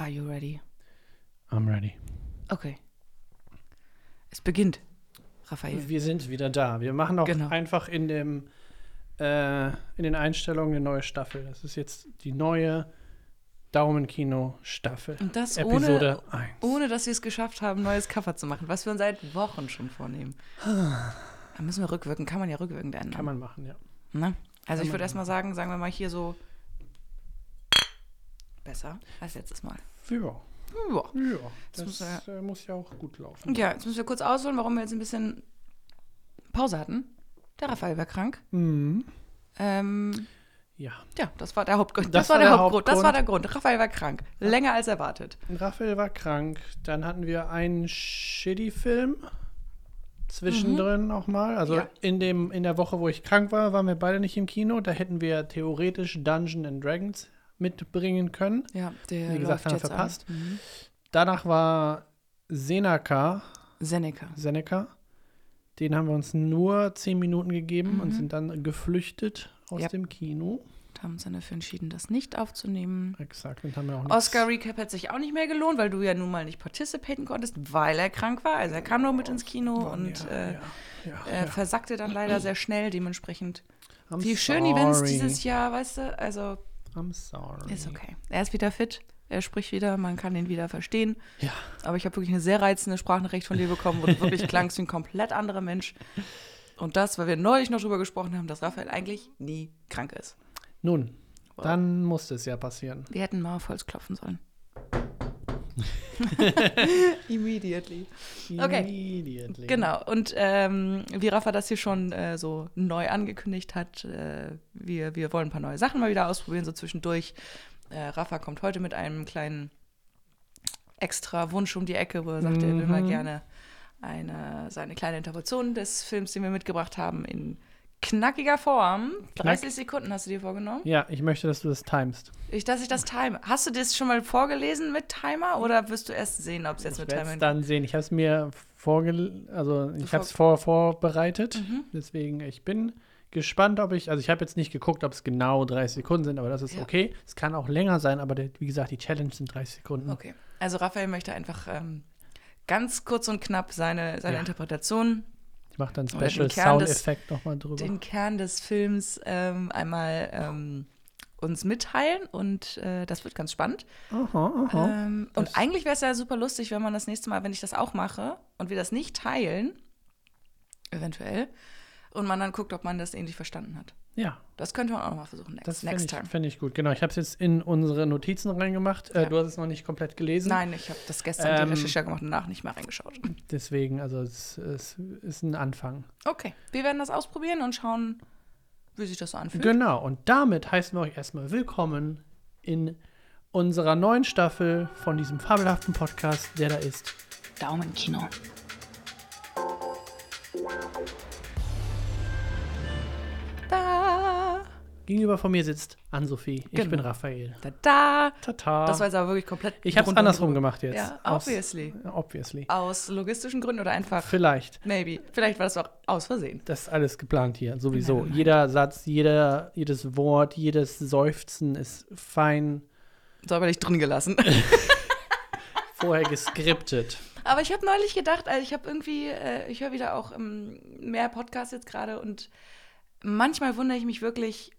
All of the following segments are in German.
Are you ready? I'm ready. Okay. Es beginnt, Raphael. Wir sind wieder da. Wir machen auch Genau. einfach in dem äh, in den Einstellungen eine neue Staffel. Das ist jetzt die neue Daumenkino-Staffel. Und das Episode ohne, 1. ohne, dass wir es geschafft haben, ein neues Cover zu machen, was wir uns seit Wochen schon vornehmen. Da müssen wir rückwirken, kann man ja rückwirkend ändern. Kann man machen, ja. Ne? Also ich man würde erstmal sagen, sagen wir mal hier so besser als letztes Mal. Ja, Ja. ja. Das muss Das äh, muss ja auch gut laufen. ja, jetzt müssen wir kurz ausholen, warum wir jetzt ein bisschen Pause hatten. Der Raphael war krank. Mhm. Ähm, Ja. ja, das war der Hauptgrund. Das Das, war war der der Hauptgrund. Das war Hauptgrund. der Grund. Raphael war krank. Länger als erwartet. Raphael war krank. Dann hatten wir einen Shitty-Film zwischendrin noch mal. Also Ja. in, dem, in der Woche, wo ich krank war, waren wir beide nicht im Kino. Da hätten wir theoretisch Dungeon and Dragons mitbringen können. Ja, der Wie gesagt, haben wir verpasst. Mhm. Danach war Seneca, Seneca. Seneca. Den haben wir uns nur zehn Minuten gegeben und Mhm. sind dann geflüchtet aus Ja. dem Kino. Da haben uns dann dafür entschieden, das nicht aufzunehmen. Exakt. Und haben wir auch Oscar Recap hätte sich auch nicht mehr gelohnt, weil du ja nun mal nicht participaten konntest, weil er krank war. Also er kam nur mit ins Kino Oh, und ja, äh, ja, äh, ja. versackte dann leider sehr schnell. Dementsprechend I'm die schönen Events sorry. dieses Jahr, weißt du, also I'm sorry. ist okay. Er ist wieder fit, er spricht wieder, man kann ihn wieder verstehen. Ja. Aber ich habe wirklich eine sehr reizende Sprachnachricht von dir bekommen, wo du wirklich klangst wie ein komplett anderer Mensch. Und das, weil wir neulich noch drüber gesprochen haben, dass Raphael eigentlich nie krank ist. Nun, Wow. dann musste es ja passieren. Wir hätten mal auf Holz klopfen sollen. Immediately. Okay. Immediately. Genau. Und ähm, wie Rafa das hier schon äh, so neu angekündigt hat, äh, wir, wir wollen ein paar neue Sachen mal wieder ausprobieren, so zwischendurch. Äh, Rafa kommt heute mit einem kleinen extra Wunsch um die Ecke, wo er sagt, er will mal Mhm. gerne eine, seine kleine Interpretation des Films, den wir mitgebracht haben, in knackiger Form. 30 Sekunden hast du dir vorgenommen. Ja, ich möchte, dass du das timest. Ich, dass ich das time. Hast du das schon mal vorgelesen mit Timer oder wirst du erst sehen, ob es jetzt Ich mit Timer es dann sehen. Ich habe es mir vorge also ich habe es vor vorbereitet. Mhm. Deswegen, ich bin gespannt, ob ich, also ich habe jetzt nicht geguckt, ob es genau 30 Sekunden sind, aber das ist Ja. okay. Es kann auch länger sein, aber der, wie gesagt, die Challenge sind 30 Sekunden. Okay. Also Raphael möchte einfach ähm, ganz kurz und knapp seine, seine Ja. Interpretation, mache dann Special Sound-Effekt nochmal drüber. den Kern des Films ähm, einmal ähm, uns mitteilen und äh, das wird ganz spannend. Aha, aha. Ähm, und eigentlich wäre es ja super lustig, wenn man das nächste Mal, wenn ich das auch mache und wir das nicht teilen, eventuell, und man dann guckt, ob man das ähnlich verstanden hat. ja, Das könnte man auch noch mal versuchen next, das next ich, time. ich gut. Genau, ich habe es jetzt in unsere Notizen reingemacht. Äh, Ja. Du hast es noch nicht komplett gelesen. Nein, ich habe das gestern Ähm, die Recherche gemacht und danach nicht mehr reingeschaut. Deswegen, also es, es ist ein Anfang. Okay, wir werden das ausprobieren und schauen, wie sich das so anfühlt. Genau, und damit heißen wir euch erstmal willkommen in unserer neuen Staffel von diesem fabelhaften Podcast, der da ist. Daumenkino. Da, Gegenüber von mir sitzt Ann-Sophie. Ich Genau. bin Raphael. da, da. Tata. Das war jetzt aber wirklich komplett. ich habe es andersrum gemacht jetzt. Ja, Aus- obviously. Obviously. Aus logistischen Gründen oder einfach, Vielleicht. maybe. Vielleicht war das auch aus Versehen. Das ist alles geplant hier, sowieso. Nevermind. Jeder Satz, jeder, jedes Wort, jedes Seufzen ist fein Säuberlich drin gelassen. vorher geskriptet. Aber ich habe neulich gedacht, also ich habe irgendwie, äh, ich höre wieder auch ähm, mehr Podcasts jetzt gerade und manchmal wundere ich mich wirklich,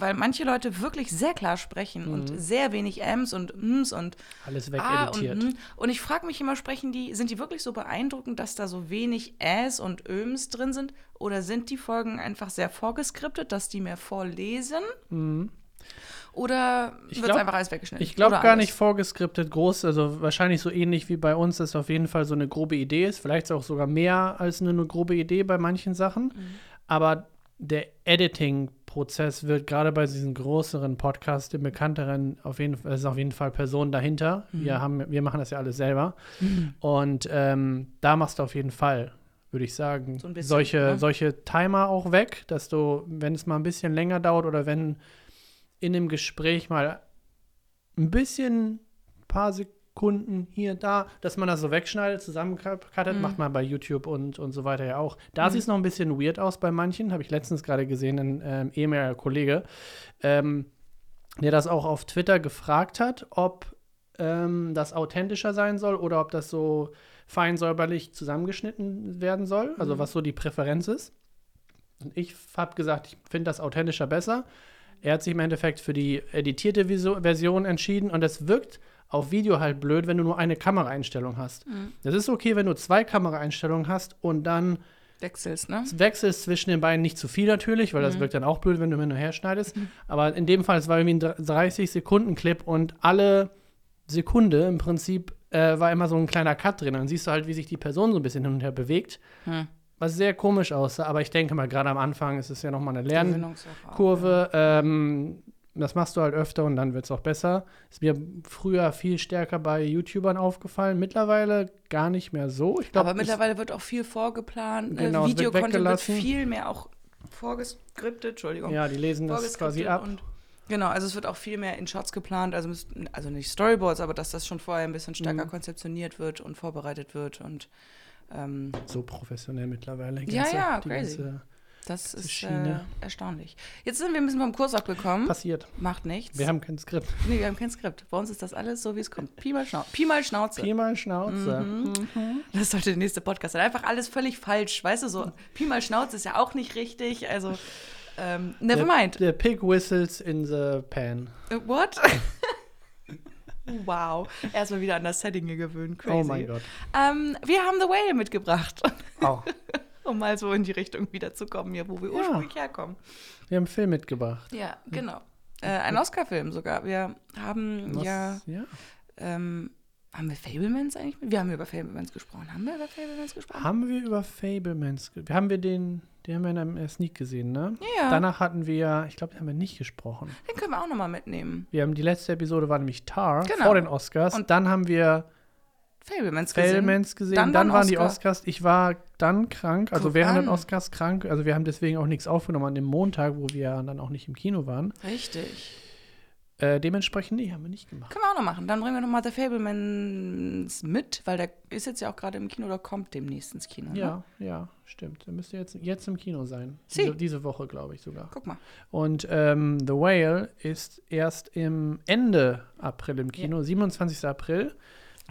weil manche Leute wirklich sehr klar sprechen und sehr wenig Ms und Ms und Alles wegeditiert. und, und ich frage mich immer, sprechen die, sind die wirklich so beeindruckend, dass da so wenig Äs und Öms drin sind? Oder sind die Folgen einfach sehr vorgeskriptet, dass die mehr vorlesen? Oder Ich wird es einfach alles weggeschnitten? Ich glaube Oder gar alles? nicht vorgeskriptet groß, also wahrscheinlich so ähnlich wie bei uns, dass auf jeden Fall so eine grobe Idee ist. Vielleicht auch sogar mehr als eine, eine grobe Idee bei manchen Sachen. Mhm. Aber der Editing-Prozess wird gerade bei diesen größeren Podcasts, den bekannteren, auf jeden Fall, es ist auf jeden Fall Personen dahinter. Mhm. Wir, haben, wir machen das ja alles selber. Und ähm, da machst du auf jeden Fall, würde ich sagen, So ein bisschen, solche, ne? solche Timer auch weg, dass du, wenn es mal ein bisschen länger dauert oder wenn in dem Gespräch mal ein bisschen, paar Sekunden hier, da, dass man das so wegschneidet, zusammenkattet, Mhm. macht man bei YouTube und, und so weiter ja auch. Da sieht es noch ein bisschen weird aus bei manchen, habe ich letztens gerade gesehen, ein ähm, ehemaliger Kollege, ähm, der das auch auf Twitter gefragt hat, ob ähm, das authentischer sein soll oder ob das so fein säuberlich zusammengeschnitten werden soll, also Mhm. was so die Präferenz ist. Und ich habe gesagt, ich finde das authentischer besser. Er hat sich im Endeffekt für die editierte Version entschieden und es wirkt auf Video halt blöd, wenn du nur eine Kameraeinstellung hast. Mhm. Das ist okay, wenn du zwei Kameraeinstellungen hast und dann Wechselst, ne? wechselst zwischen den beiden nicht zu viel natürlich, weil das Mhm. wirkt dann auch blöd, wenn du hin und her schneidest. Aber in dem Fall, es war irgendwie ein 30-Sekunden-Clip und alle Sekunde im Prinzip äh, war immer so ein kleiner Cut drin. Dann siehst du halt, wie sich die Person so ein bisschen hin und her bewegt. Hm. Was sehr komisch aussah, aber ich denke mal, gerade am Anfang ist es ja nochmal eine Lernkurve. Ähm, das machst du halt öfter und dann wird es auch besser. Ist mir früher viel stärker bei YouTubern aufgefallen. Mittlerweile gar nicht mehr so. Ich glaube, Aber mittlerweile wird auch viel vorgeplant. Genau, äh, es wird Videocontent wird viel mehr auch vorgeskriptet, Entschuldigung. ja, die lesen das quasi ab. Genau, also es wird auch viel mehr in Shots geplant, also, also nicht Storyboards, aber dass das schon vorher ein bisschen stärker Mhm. konzeptioniert wird und vorbereitet wird und ähm, so professionell mittlerweile. Ja, ja, die crazy. ganze das ist äh, erstaunlich. Jetzt sind wir ein bisschen vom Kurs abgekommen. passiert. Macht nichts. Wir haben kein Skript. nee, wir haben kein Skript. Bei uns ist das alles so, wie es kommt. Pi mal, Schnau Pi mal Schnauze. Pi mal Schnauze. Mhm. Mhm. Das sollte der nächste Podcast sein. Einfach alles völlig falsch. Weißt du, so Pi mal Schnauze ist ja auch nicht richtig. Also, ähm, never Der- mind. Der Pig whistles in the pan. Äh, What? wow. Erstmal wieder an das Setting gewöhnt. Crazy. Oh mein Gott. Ähm, wir haben The Whale mitgebracht. Oh. um mal so in die Richtung wiederzukommen, hier, wo wir Ja. ursprünglich herkommen. Wir haben einen Film mitgebracht. Ja, genau. Äh, ein Oscar-Film sogar. Wir haben Was- ja, ja. ähm, haben wir Fablemans eigentlich? mit- Wir haben über Fablemans gesprochen. Haben wir über Fablemans gesprochen? Haben wir über Fablemans ge- Haben wir den, den haben wir in einem Sneak gesehen, ne? Ja, Danach hatten wir, ich glaube, den haben wir nicht gesprochen. den können wir auch nochmal mitnehmen. Wir haben die letzte Episode war nämlich Tar Genau. vor den Oscars. Und dann haben wir Fablemans gesehen. Fablemans gesehen. Dann Dann, waren waren die Oscar. Oscars. Ich war dann krank, also Guck während an. den Oscars krank. Also wir haben deswegen auch nichts aufgenommen an dem Montag, wo wir dann auch nicht im Kino waren. Richtig. Äh, dementsprechend, nee, haben wir nicht gemacht. Können wir auch noch machen. Dann bringen wir nochmal The Fablemans mit, weil der ist jetzt ja auch gerade im Kino oder kommt demnächst ins Kino. Ne? Ja, ja, stimmt. Der müsste jetzt, jetzt im Kino sein. Sie. Diese, diese Woche, glaube ich sogar. Guck mal. Und ähm, The Whale ist erst im Ende April im Kino, 27. April.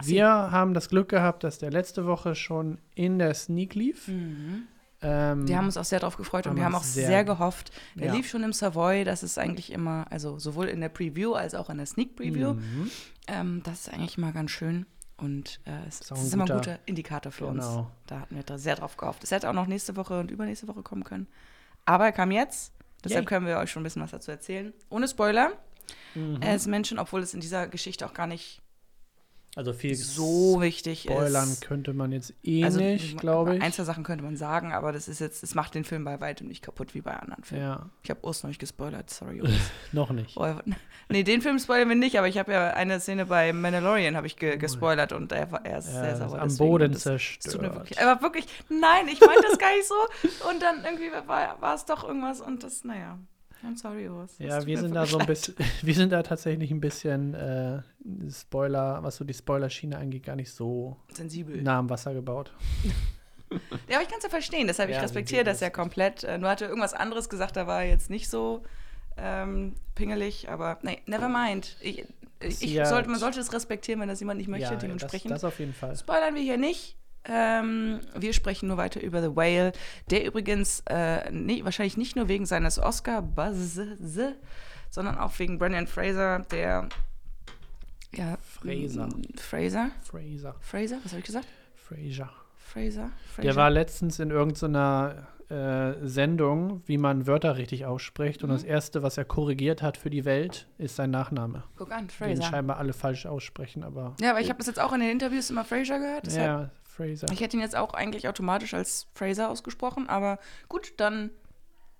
Wir haben das Glück gehabt, dass der letzte Woche schon in der Sneak lief. Mhm. Ähm, Wir haben uns auch sehr drauf gefreut und wir haben auch uns sehr, sehr- gehofft. Der ja. lief schon im Savoy, das ist eigentlich immer, also sowohl in der Preview als auch in der Sneak Preview. Mhm. Ähm, das ist eigentlich immer ganz schön und äh, es Ist es ist immer ein guter- Indikator für uns. Genau. Da hatten wir da sehr drauf gehofft. Es hätte auch noch nächste Woche und übernächste Woche kommen können. Aber er kam jetzt. Deshalb Yay. können wir euch schon ein bisschen was dazu erzählen. Ohne Spoiler. Mhm. Ist Menschen, obwohl es in dieser Geschichte auch gar nicht Also viel so wichtig spoilern ist. könnte man jetzt eh Also, nicht, glaube ich. Ein, zwei Sachen könnte man sagen, aber das ist jetzt, es macht den Film bei weitem nicht kaputt wie bei anderen Filmen. Ja, Ich habe Urs noch nicht gespoilert, sorry. Urs. noch nicht. Oh, nee, den Film spoilern wir nicht, aber ich habe ja eine Szene bei Mandalorian habe ich ge gespoilert und er, war- er ist Ja, sehr sauer. am. Boden das- zerstört. wirklich, aber wirklich, nein, ich meine das gar nicht so. Und dann irgendwie war es doch irgendwas und das, naja. I'm sorry, Urs. Ja, wir sind da so ein bisschen, wir sind da tatsächlich ein bisschen äh, Spoiler, was so die Spoilerschiene angeht, gar nicht so Sensibel. nah am Wasser gebaut. Ja, aber ich kann es ja verstehen, deshalb ich Ja, respektiere das ja komplett. Äh, Nur hatte irgendwas anderes gesagt, da war jetzt nicht so ähm, pingelig, aber nee, never mind. Ich, ich, sollte, man sollte es respektieren, wenn das jemand nicht möchte, ja, das, dementsprechend. das auf jeden Fall. Spoilern wir hier nicht. Ähm, wir sprechen nur weiter über The Whale, der übrigens äh, nee, wahrscheinlich nicht nur wegen seines Oscar-Buzz, sondern auch wegen Brendan Fraser, der ja, Fraser. Fraser? Fraser. Fraser? Was habe ich gesagt? Fraser. Fraser? Fraser? Der war letztens in irgendeiner äh, Sendung, wie man Wörter richtig ausspricht. Und das Mhm. Erste, was er korrigiert hat für die Welt, ist sein Nachname. Guck an, Den Fraser. scheinbar alle falsch aussprechen, aber. Ja, aber ich habe das jetzt auch in den Interviews immer Fraser gehört. Ja, Fraser. Ich hätte ihn jetzt auch eigentlich automatisch als Fraser ausgesprochen, aber gut, dann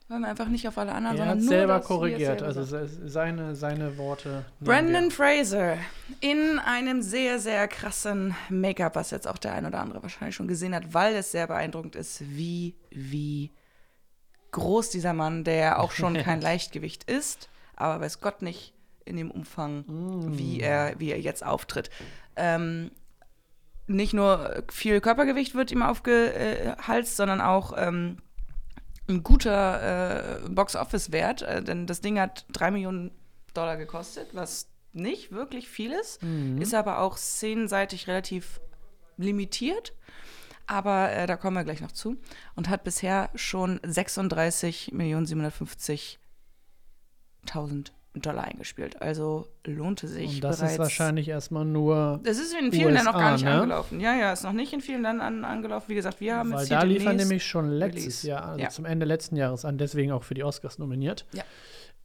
hören wir einfach nicht auf alle anderen, Er sondern hat nur selber er korrigiert, selber also seine, seine Worte. Brandon. Fraser in einem sehr, sehr krassen Make-up, was jetzt auch der ein oder andere wahrscheinlich schon gesehen hat, weil es sehr beeindruckend ist, wie, wie groß dieser Mann, der auch schon kein Leichtgewicht ist, aber weiß Gott nicht in dem Umfang, Mm. wie, er, wie er jetzt auftritt. Ähm, nicht nur viel Körpergewicht wird ihm aufgehalst, sondern auch ähm, ein guter äh, Box-Office-Wert, äh, denn das Ding hat drei Millionen Dollar gekostet, was nicht wirklich vieles, Mhm. ist aber auch szenenseitig relativ limitiert. Aber äh, da kommen wir gleich noch zu. Und hat bisher schon 36.750.000 Dollar eingespielt. Also lohnte sich Und das bereits. ist wahrscheinlich erstmal nur, Das ist in vielen Ländern noch gar USA, nicht ne? angelaufen. Ja, ja, ist noch nicht in vielen Ländern an, angelaufen. Wie gesagt, wir haben weil jetzt hier da lief er demnächst- nämlich schon letztes Release. Jahr, also Ja. zum Ende letzten Jahres an, deswegen auch für die Oscars nominiert. Ja.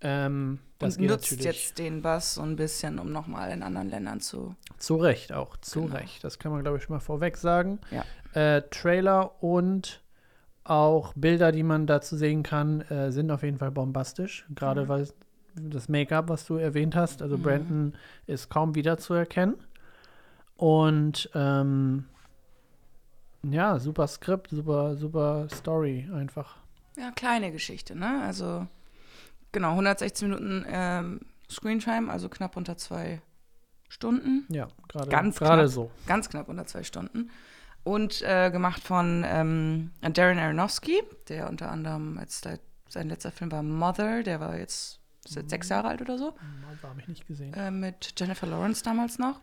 Ähm, das und nutzt natürlich jetzt den Bass so ein bisschen, um nochmal in anderen Ländern zu. zu Recht auch, zu Genau. Recht. Das kann man, glaube ich, schon mal vorweg sagen. Ja. Äh, Trailer und auch Bilder, die man dazu sehen kann, äh, sind auf jeden Fall bombastisch. Gerade Mhm. weil das Make-up, was du erwähnt hast, also Mhm. Brandon ist kaum wiederzuerkennen. Und ähm, ja, super Skript, super, super Story einfach. Ja, kleine Geschichte, ne? Also, genau, 116 Minuten ähm, Screentime, also knapp unter zwei Stunden. Ja, gerade Ganz gerade knapp. so. Ganz knapp unter zwei Stunden. Und äh, gemacht von ähm, Darren Aronofsky, der unter anderem, der, sein letzter Film war Mother, der war jetzt ist jetzt sechs Jahre alt oder so. War habe ich nicht gesehen. äh, mit Jennifer Lawrence damals noch.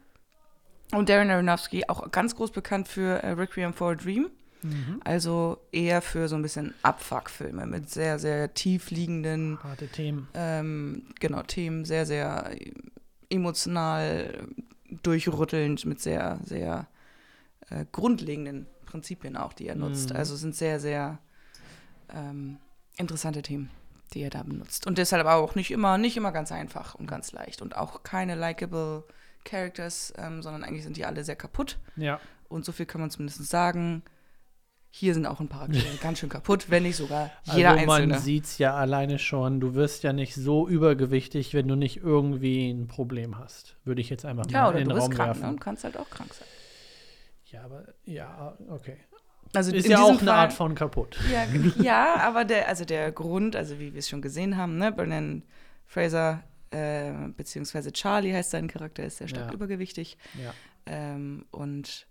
Und Darren Aronofsky, auch ganz groß bekannt für äh, Requiem for a Dream. Mhm. Also eher für so ein bisschen Abfuck-Filme mit sehr, sehr tief liegenden Harte Themen. ähm, genau, Themen, sehr, sehr emotional durchrüttelnd, mit sehr, sehr äh, grundlegenden Prinzipien auch, die er nutzt. Mhm. Also sind sehr, sehr ähm, interessante Themen, die er da benutzt. Und deshalb auch nicht immer, nicht immer ganz einfach und ganz leicht. Und auch keine likable Characters, ähm, sondern eigentlich sind die alle sehr kaputt. Ja. Und so viel kann man zumindest sagen. Hier sind auch ein paar Charaktere ganz schön kaputt, wenn nicht sogar jeder also man einzelne. sieht es ja alleine schon, du wirst ja nicht so übergewichtig, wenn du nicht irgendwie ein Problem hast. Würde ich jetzt einfach Ja, mal oder in du den bist Raum krank werfen. ne, und kannst halt auch krank sein. Ja, aber ja, okay. Also Ist ja auch eine Fall- Art von kaputt. Ja, ja, aber der, also der Grund, also wie wir es schon gesehen haben, ne, Brennan Fraser, äh, beziehungsweise Charlie heißt sein Charakter, ist sehr stark Ja. übergewichtig. Ja. Ähm, und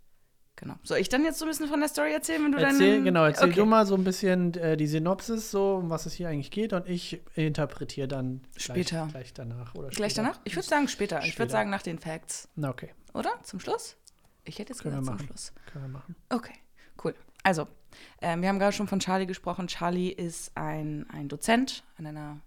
genau. Soll ich dann jetzt so ein bisschen von der Story erzählen, wenn du Erzähl, dann. genau, erzähl okay. du mal so ein bisschen äh, die Synopsis, so um was es hier eigentlich geht, und ich interpretiere dann Später. Gleich, gleich danach oder Gleich später. danach? Ich würde sagen später. Ich Später. würde sagen nach den Facts. Na, okay, Oder? Zum Schluss? Ich hätte jetzt Können wir gesagt zum. Schluss. können wir machen. Okay, cool. Also, ähm, wir haben gerade schon von Charlie gesprochen. Charlie ist ein, ein Dozent an einer,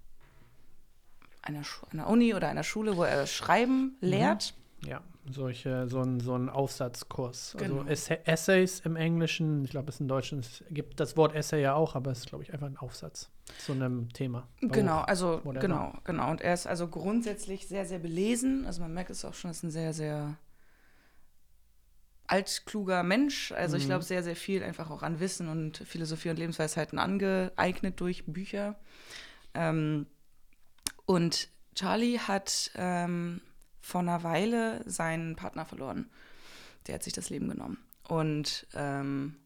einer, Schu- einer Uni oder einer Schule, wo er Schreiben Mhm. lehrt. Ja, solche, so ein, so ein Aufsatzkurs. Genau. Also Essa Essays im Englischen, ich glaube, es im Deutschen es gibt das Wort Essay ja auch, aber es ist, glaube ich, einfach ein Aufsatz zu einem Thema. Genau, also genau, genau. Und er ist also grundsätzlich sehr, sehr belesen. Also man merkt es auch schon, er ist ein sehr, sehr altkluger Mensch. Also ich Mhm. glaube, sehr, sehr viel einfach auch an Wissen und Philosophie und Lebensweisheiten angeeignet durch Bücher. Ähm, und Charlie hat ähm, vor einer Weile seinen Partner verloren. Der hat sich das Leben genommen. Und ähm,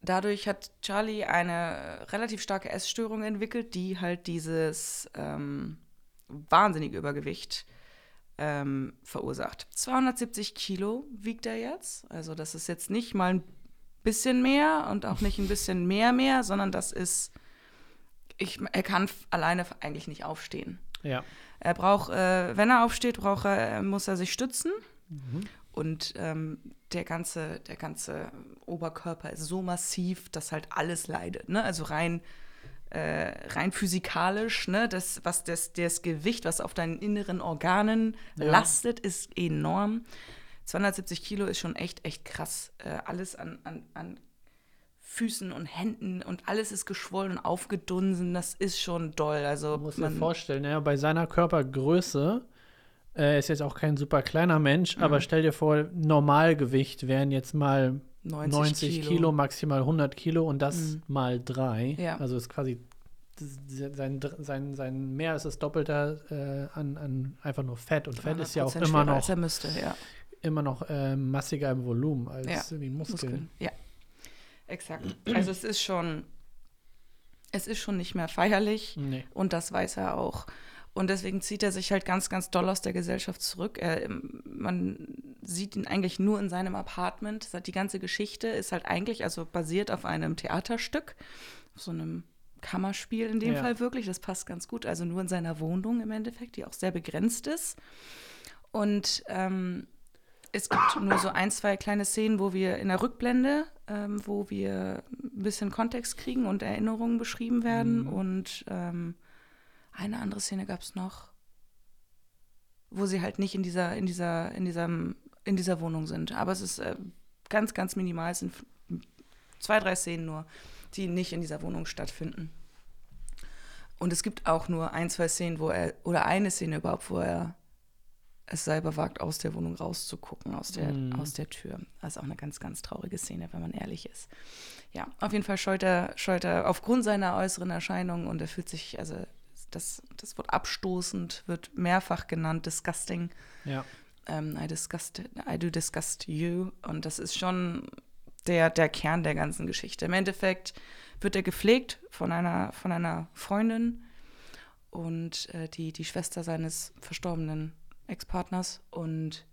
dadurch hat Charlie eine relativ starke Essstörung entwickelt, die halt dieses ähm, wahnsinnige Übergewicht ähm, verursacht. 270 Kilo wiegt er jetzt. Also das ist jetzt nicht mal ein bisschen mehr und auch nicht ein bisschen mehr mehr, sondern das ist, ich, er kann alleine eigentlich nicht aufstehen. Ja. Er braucht, äh, wenn er aufsteht, braucht er, muss er sich stützen. Mhm. Und ähm, der, ganze, der ganze Oberkörper ist so massiv, dass halt alles leidet. Ne? Also rein, äh, rein physikalisch, ne? das, was das, das Gewicht, was auf deinen inneren Organen Ja. lastet, ist enorm. 270 Kilo ist schon echt, echt krass. Äh, alles an, an, an Füßen und Händen und alles ist geschwollen und aufgedunsen. Das ist schon doll. Also dir man, vorstellen, ja, bei seiner Körpergröße äh, ist jetzt auch kein super kleiner Mensch, Mhm. aber stell dir vor, Normalgewicht wären jetzt mal 90, 90, Kilo. maximal 100 Kilo und das Mhm. mal drei. Ja. Also ist quasi sein, sein, sein mehr als das Doppelte äh, an, an einfach nur Fett. Und Fett ist ja auch 100% immer noch, er müsste, ja. immer noch äh, massiger im Volumen als Ja, Muskeln. Muskeln. Ja, exakt. Also es ist schon, es ist schon nicht mehr feierlich Nee. und das weiß er auch. Und deswegen zieht er sich halt ganz, ganz doll aus der Gesellschaft zurück. Er, man sieht ihn eigentlich nur in seinem Apartment. Die ganze Geschichte ist halt eigentlich, also basiert auf einem Theaterstück, auf so einem Kammerspiel in dem Ja. Fall wirklich. Das passt ganz gut. Also nur in seiner Wohnung im Endeffekt, die auch sehr begrenzt ist. Und ähm, es gibt nur so ein, zwei kleine Szenen, wo wir in der Rückblende, ähm, wo wir ein bisschen Kontext kriegen und Erinnerungen beschrieben werden. Mhm. Und ähm, eine andere Szene gab es noch, wo sie halt nicht in dieser, in dieser, in diesem, in dieser Wohnung sind. Aber es ist äh, ganz, ganz minimal. Es sind zwei, drei Szenen nur, die nicht in dieser Wohnung stattfinden. Und es gibt auch nur ein, zwei Szenen, wo er, oder eine Szene überhaupt, wo er es selber wagt, aus der Wohnung rauszugucken, aus der, Mhm. aus der Tür. Das ist auch eine ganz, ganz traurige Szene, wenn man ehrlich ist. Ja, auf jeden Fall scheut er, scheut er aufgrund seiner äußeren Erscheinung und er fühlt sich, also das, das Wort abstoßend wird mehrfach genannt, disgusting. Ja. Ähm, I, disgust, I do disgust you. Und das ist schon der, der Kern der ganzen Geschichte. Im Endeffekt wird er gepflegt von einer, von einer Freundin und äh, die, die Schwester seines verstorbenen Ex-Partners. Und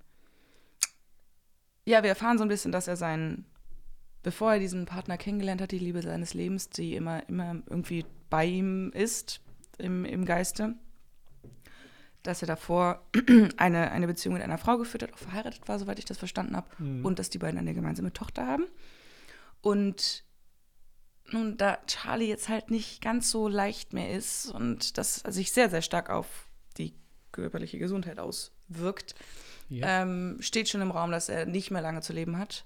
ja, wir erfahren so ein bisschen, dass er seinen, bevor er diesen Partner kennengelernt hat, die Liebe seines Lebens, die immer, immer irgendwie bei ihm ist, im, im Geiste, dass er davor eine, eine Beziehung mit einer Frau geführt hat, auch verheiratet war, soweit ich das verstanden habe, Mhm. und dass die beiden eine gemeinsame Tochter haben. Und nun, da Charlie jetzt halt nicht ganz so leicht mehr ist und das sich sehr, sehr stark auf die körperliche Gesundheit auswirkt, ja. ähm, steht schon im Raum, dass er nicht mehr lange zu leben hat.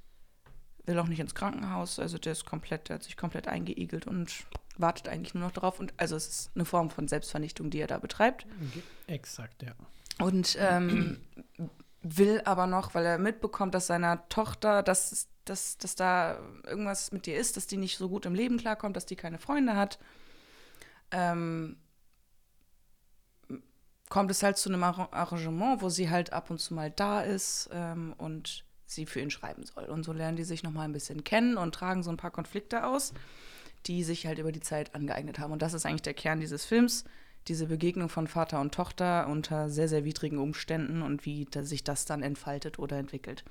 Will auch nicht ins Krankenhaus. Also der ist komplett, der hat sich komplett eingeigelt und wartet eigentlich nur noch darauf. Und also es ist eine Form von Selbstvernichtung, die er da betreibt. Exakt, ja. Und ähm, will aber noch, weil er mitbekommt, dass seiner Tochter, dass, dass, dass da irgendwas mit ihr ist, dass die nicht so gut im Leben klarkommt, dass die keine Freunde hat, ähm, kommt es halt zu einem Arra- Arrangement, wo sie halt ab und zu mal da ist ähm, und sie für ihn schreiben soll. Und so lernen die sich noch mal ein bisschen kennen und tragen so ein paar Konflikte aus, die sich halt über die Zeit angeeignet haben. Und das ist eigentlich der Kern dieses Films, diese Begegnung von Vater und Tochter unter sehr, sehr widrigen Umständen und wie sich das dann entfaltet oder entwickelt.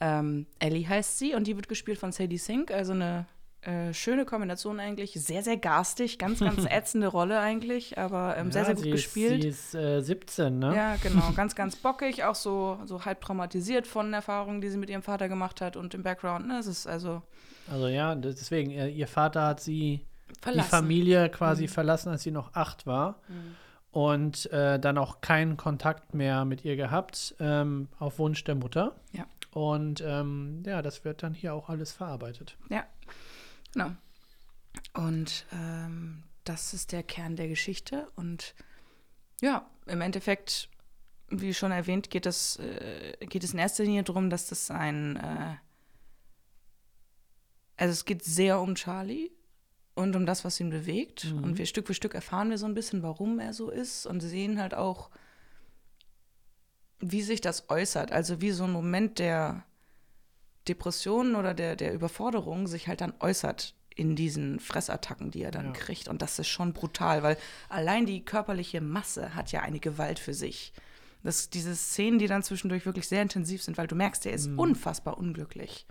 Ähm, Ellie heißt sie und die wird gespielt von Sadie Sink, also eine äh, schöne Kombination eigentlich. Sehr, sehr garstig, ganz, ganz ätzende Rolle eigentlich, aber ähm, sehr, ja, sehr gut gespielt. Ist, sie ist äh, 17, ne? Ja, genau. Ganz, ganz bockig, auch so, so halb traumatisiert von Erfahrungen, die sie mit ihrem Vater gemacht hat und im Background. Ne, es ist also Also ja, deswegen, ihr, ihr Vater hat sie, verlassen. die Familie quasi Mhm. verlassen, als sie noch acht war. Mhm. Und äh, dann auch keinen Kontakt mehr mit ihr gehabt, ähm, auf Wunsch der Mutter. Ja. Und ähm, ja, das wird dann hier auch alles verarbeitet. Genau. Und ähm, das ist der Kern der Geschichte. Und ja, im Endeffekt, wie schon erwähnt, geht es, äh, geht es in erster Linie darum, dass das ein. Äh, also, es geht sehr um Charlie und um das, was ihn bewegt. Mhm. Und wir Stück für Stück erfahren wir so ein bisschen, warum er so ist und sehen halt auch, wie sich das äußert. Also, wie so ein Moment der. Depression oder der, der Überforderung sich halt dann äußert in diesen Fressattacken, die er dann Ja. kriegt. Und das ist schon brutal, weil allein die körperliche Masse hat ja eine Gewalt für sich. Das, diese Szenen, die dann zwischendurch wirklich sehr intensiv sind, weil du merkst, der ist Mhm. unfassbar unglücklich.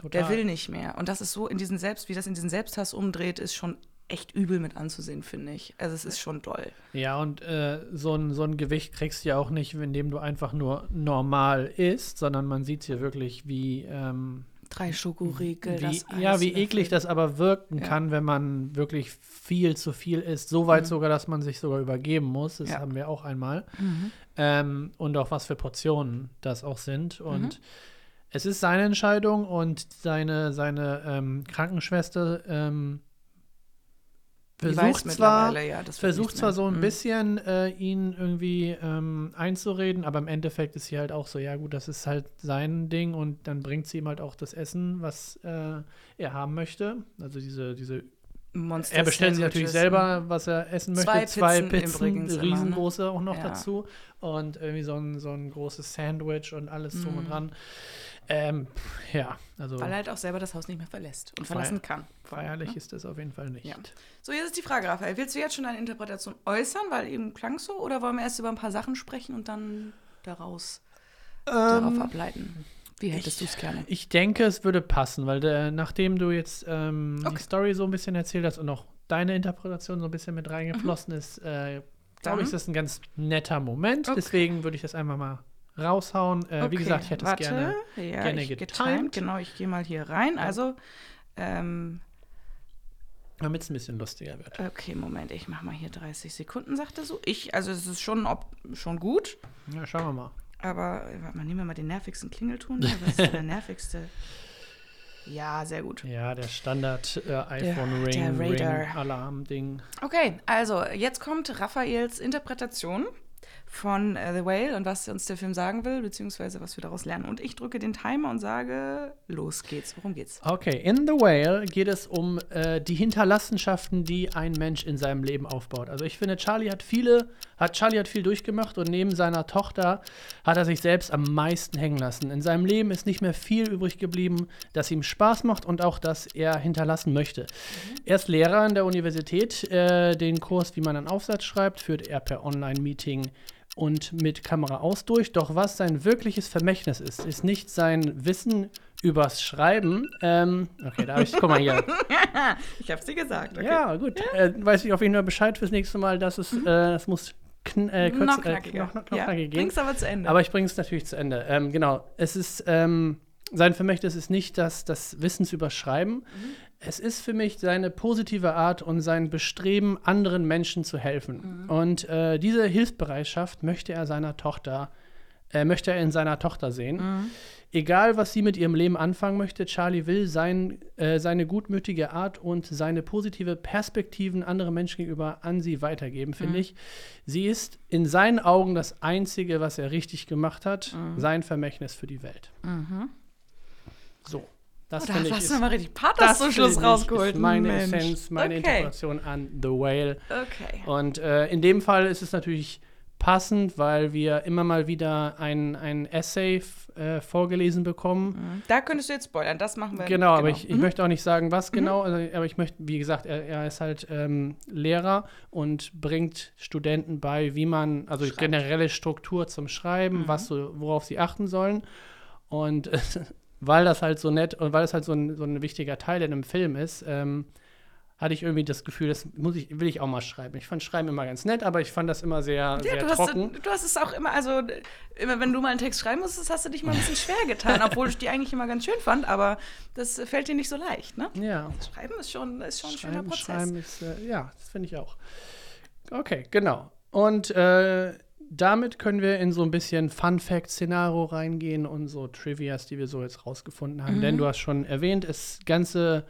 Total. Der will nicht mehr. Und das ist so in diesen Selbst, wie das in diesen Selbsthass umdreht, ist schon echt übel mit anzusehen, finde ich. Also es ist schon doll. Ja, und äh, so, ein, so ein Gewicht kriegst du ja auch nicht, indem du einfach nur normal isst, sondern man sieht hier wirklich, wie, ähm, Drei Schokoriegel, wie, das ja, wie eklig das aber wirken Ja. kann, wenn man wirklich viel zu viel isst. So weit Mhm. sogar, dass man sich sogar übergeben muss. Das Ja. haben wir auch einmal. Mhm. Ähm, und auch was für Portionen das auch sind. Und Mhm. Es ist seine Entscheidung und seine, seine ähm, Krankenschwester ähm, versucht zwar, ja, versucht zwar so ein Mhm. bisschen äh, ihn irgendwie ähm, einzureden, aber im Endeffekt ist sie halt auch so, ja gut, das ist halt sein Ding und dann bringt sie ihm halt auch das Essen, was äh, er haben möchte. Also diese, diese Monster er bestellt sich natürlich selber, was er essen möchte. Zwei Zwei Pizzen Pizzen, übrigens immer, ne? riesengroße auch noch Ja. dazu. Und irgendwie so ein, so ein großes Sandwich und alles drum und Mhm. dran. Ähm, ja, also Weil er halt auch selber das Haus nicht mehr verlässt und verlassen kann. feierlich ist das auf jeden Fall nicht. Ja. So, jetzt ist die Frage, Raphael. Willst du jetzt schon deine Interpretation äußern, weil eben klang so? Oder wollen wir erst über ein paar Sachen sprechen und dann daraus darauf Ähm, ableiten? Wie hättest du es gerne? Ich denke, es würde passen, weil äh, nachdem du jetzt ähm, Okay. die Story so ein bisschen erzählt hast und auch deine Interpretation so ein bisschen mit reingeflossen ist, äh, glaube ich, ist das ein ganz netter Moment. Okay. Deswegen würde ich das einfach mal raushauen. Äh, Wie Okay, gesagt, ich hätte es gerne. ja, gerne getimed. getimed. Genau, ich gehe mal hier rein. Also, ähm, Damit es ein bisschen lustiger wird. okay, Moment, ich mache mal hier 30 Sekunden, sagte so. Ich, also es ist schon, ob, schon gut, Ja, schauen wir mal. Aber warte mal, nehmen wir mal den nervigsten Klingelton. Was ist der nervigste? Ja, sehr gut. Ja, der Standard äh, iPhone der Ring, Ring Radar. Alarm Ding. Okay, also jetzt kommt Raphaels Interpretation von äh, The Whale und was uns der Film sagen will, beziehungsweise was wir daraus lernen. Und ich drücke den Timer und sage, los geht's. Worum geht's? Okay, in The Whale geht es um äh, die Hinterlassenschaften, die ein Mensch in seinem Leben aufbaut. Also ich finde, Charlie hat viele, hat Charlie hat viel durchgemacht und neben seiner Tochter hat er sich selbst am meisten hängen lassen. In seinem Leben ist nicht mehr viel übrig geblieben, das ihm Spaß macht und auch das er hinterlassen möchte. Er ist Lehrer an der Universität. Äh, den Kurs, wie man einen Aufsatz schreibt, führt er per Online-Meeting und mit Kamera aus durch. Doch was sein wirkliches Vermächtnis ist, ist nicht sein Wissen übers Schreiben. Ähm, okay, da habe ich, guck mal hier. Ich hab's dir gesagt. Okay. Ja, gut. Äh, weiß ich auf jeden Fall Bescheid fürs nächste Mal, dass es, äh, das muss kn äh, kurz, noch äh, knackiger. noch, noch ja, knackiger gehen. bring's aber zu Ende. Aber ich bringe es natürlich zu Ende. Ähm, genau. Es ist, ähm, sein Vermächtnis ist nicht das, das Wissensüberschreiben. Mhm. Es ist für mich seine positive Art und sein Bestreben, anderen Menschen zu helfen. Mhm. Und äh, diese Hilfsbereitschaft möchte er seiner Tochter, äh, möchte er in seiner Tochter sehen. Mhm. Egal, was sie mit ihrem Leben anfangen möchte, Charlie will sein, äh, seine gutmütige Art und seine positive Perspektiven anderen Menschen gegenüber an sie weitergeben, finde Mhm. ich. Sie ist in seinen Augen das Einzige, was er richtig gemacht hat, Mhm. sein Vermächtnis für die Welt. So, das Oh, finde ich hast ist, du mal richtig Pathos zum Schluss rausgeholt. ist meine Mensch. Essenz, meine okay. Interpretation an The Whale. Okay. Und äh, in dem Fall ist es natürlich passend, weil wir immer mal wieder ein, ein Essay äh, vorgelesen bekommen. Mhm. Da könntest du jetzt spoilern, das machen wir. Genau, aber ich, ich Mhm. möchte auch nicht sagen, was genau, also, aber ich möchte, wie gesagt, er, er ist halt ähm, Lehrer und bringt Studenten bei, wie man, also Schreibt. generelle Struktur zum Schreiben, Mhm. was so, worauf sie achten sollen. Und weil das halt so nett und weil das halt so ein, so ein wichtiger Teil in einem Film ist, ähm, hatte ich irgendwie das Gefühl, das muss ich, will ich auch mal schreiben. Ich fand Schreiben immer ganz nett, aber ich fand das immer sehr, Ja, sehr du hast, trocken. du hast es auch immer, also immer wenn du mal einen Text schreiben musstest, hast du dich mal ein bisschen schwer getan, obwohl ich die eigentlich immer ganz schön fand, aber das fällt dir nicht so leicht, ne? Ja. Schreiben ist schon, ist schon ein schöner Prozess. Schreiben ist, äh, ja, das finde ich auch. Okay, genau. Und äh, damit können wir in so ein bisschen Fun-Fact-Szenario reingehen und so Trivias, die wir so jetzt rausgefunden haben. Mhm. Denn du hast schon erwähnt, es ganze,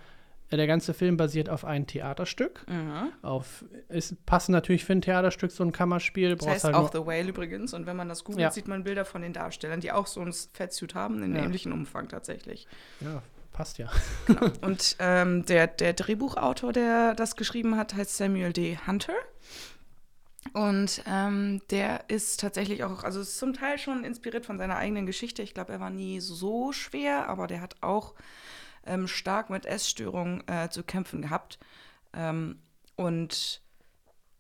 der ganze Film basiert auf einem Theaterstück. Mhm. Auf, ist passend natürlich für ein Theaterstück, so ein Kammerspiel. Das heißt halt auch The Whale übrigens. Und wenn man das googelt, Ja. sieht man Bilder von den Darstellern, die auch so ein Fettsuit haben, in Ja. ähnlichen Umfang tatsächlich. ja, passt ja. Und ähm, der, der Drehbuchautor, der das geschrieben hat, heißt Samuel D. Hunter. Und ähm, der ist tatsächlich auch, also ist zum Teil schon inspiriert von seiner eigenen Geschichte. Ich glaube, er war nie so schwer, aber der hat auch ähm, stark mit Essstörungen äh, zu kämpfen gehabt. Ähm, und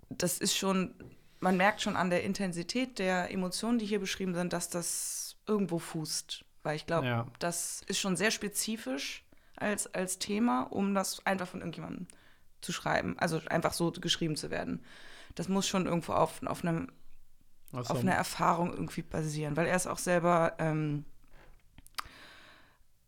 das ist schon, man merkt schon an der Intensität der Emotionen, die hier beschrieben sind, dass das irgendwo fußt. Weil ich glaube, Ja. das ist schon sehr spezifisch als, als Thema, um das einfach von irgendjemandem zu schreiben. Also einfach so geschrieben zu werden. Das muss schon irgendwo auf, auf, einem, Aus auf einer Erfahrung irgendwie basieren. Weil er ist auch selber, ähm,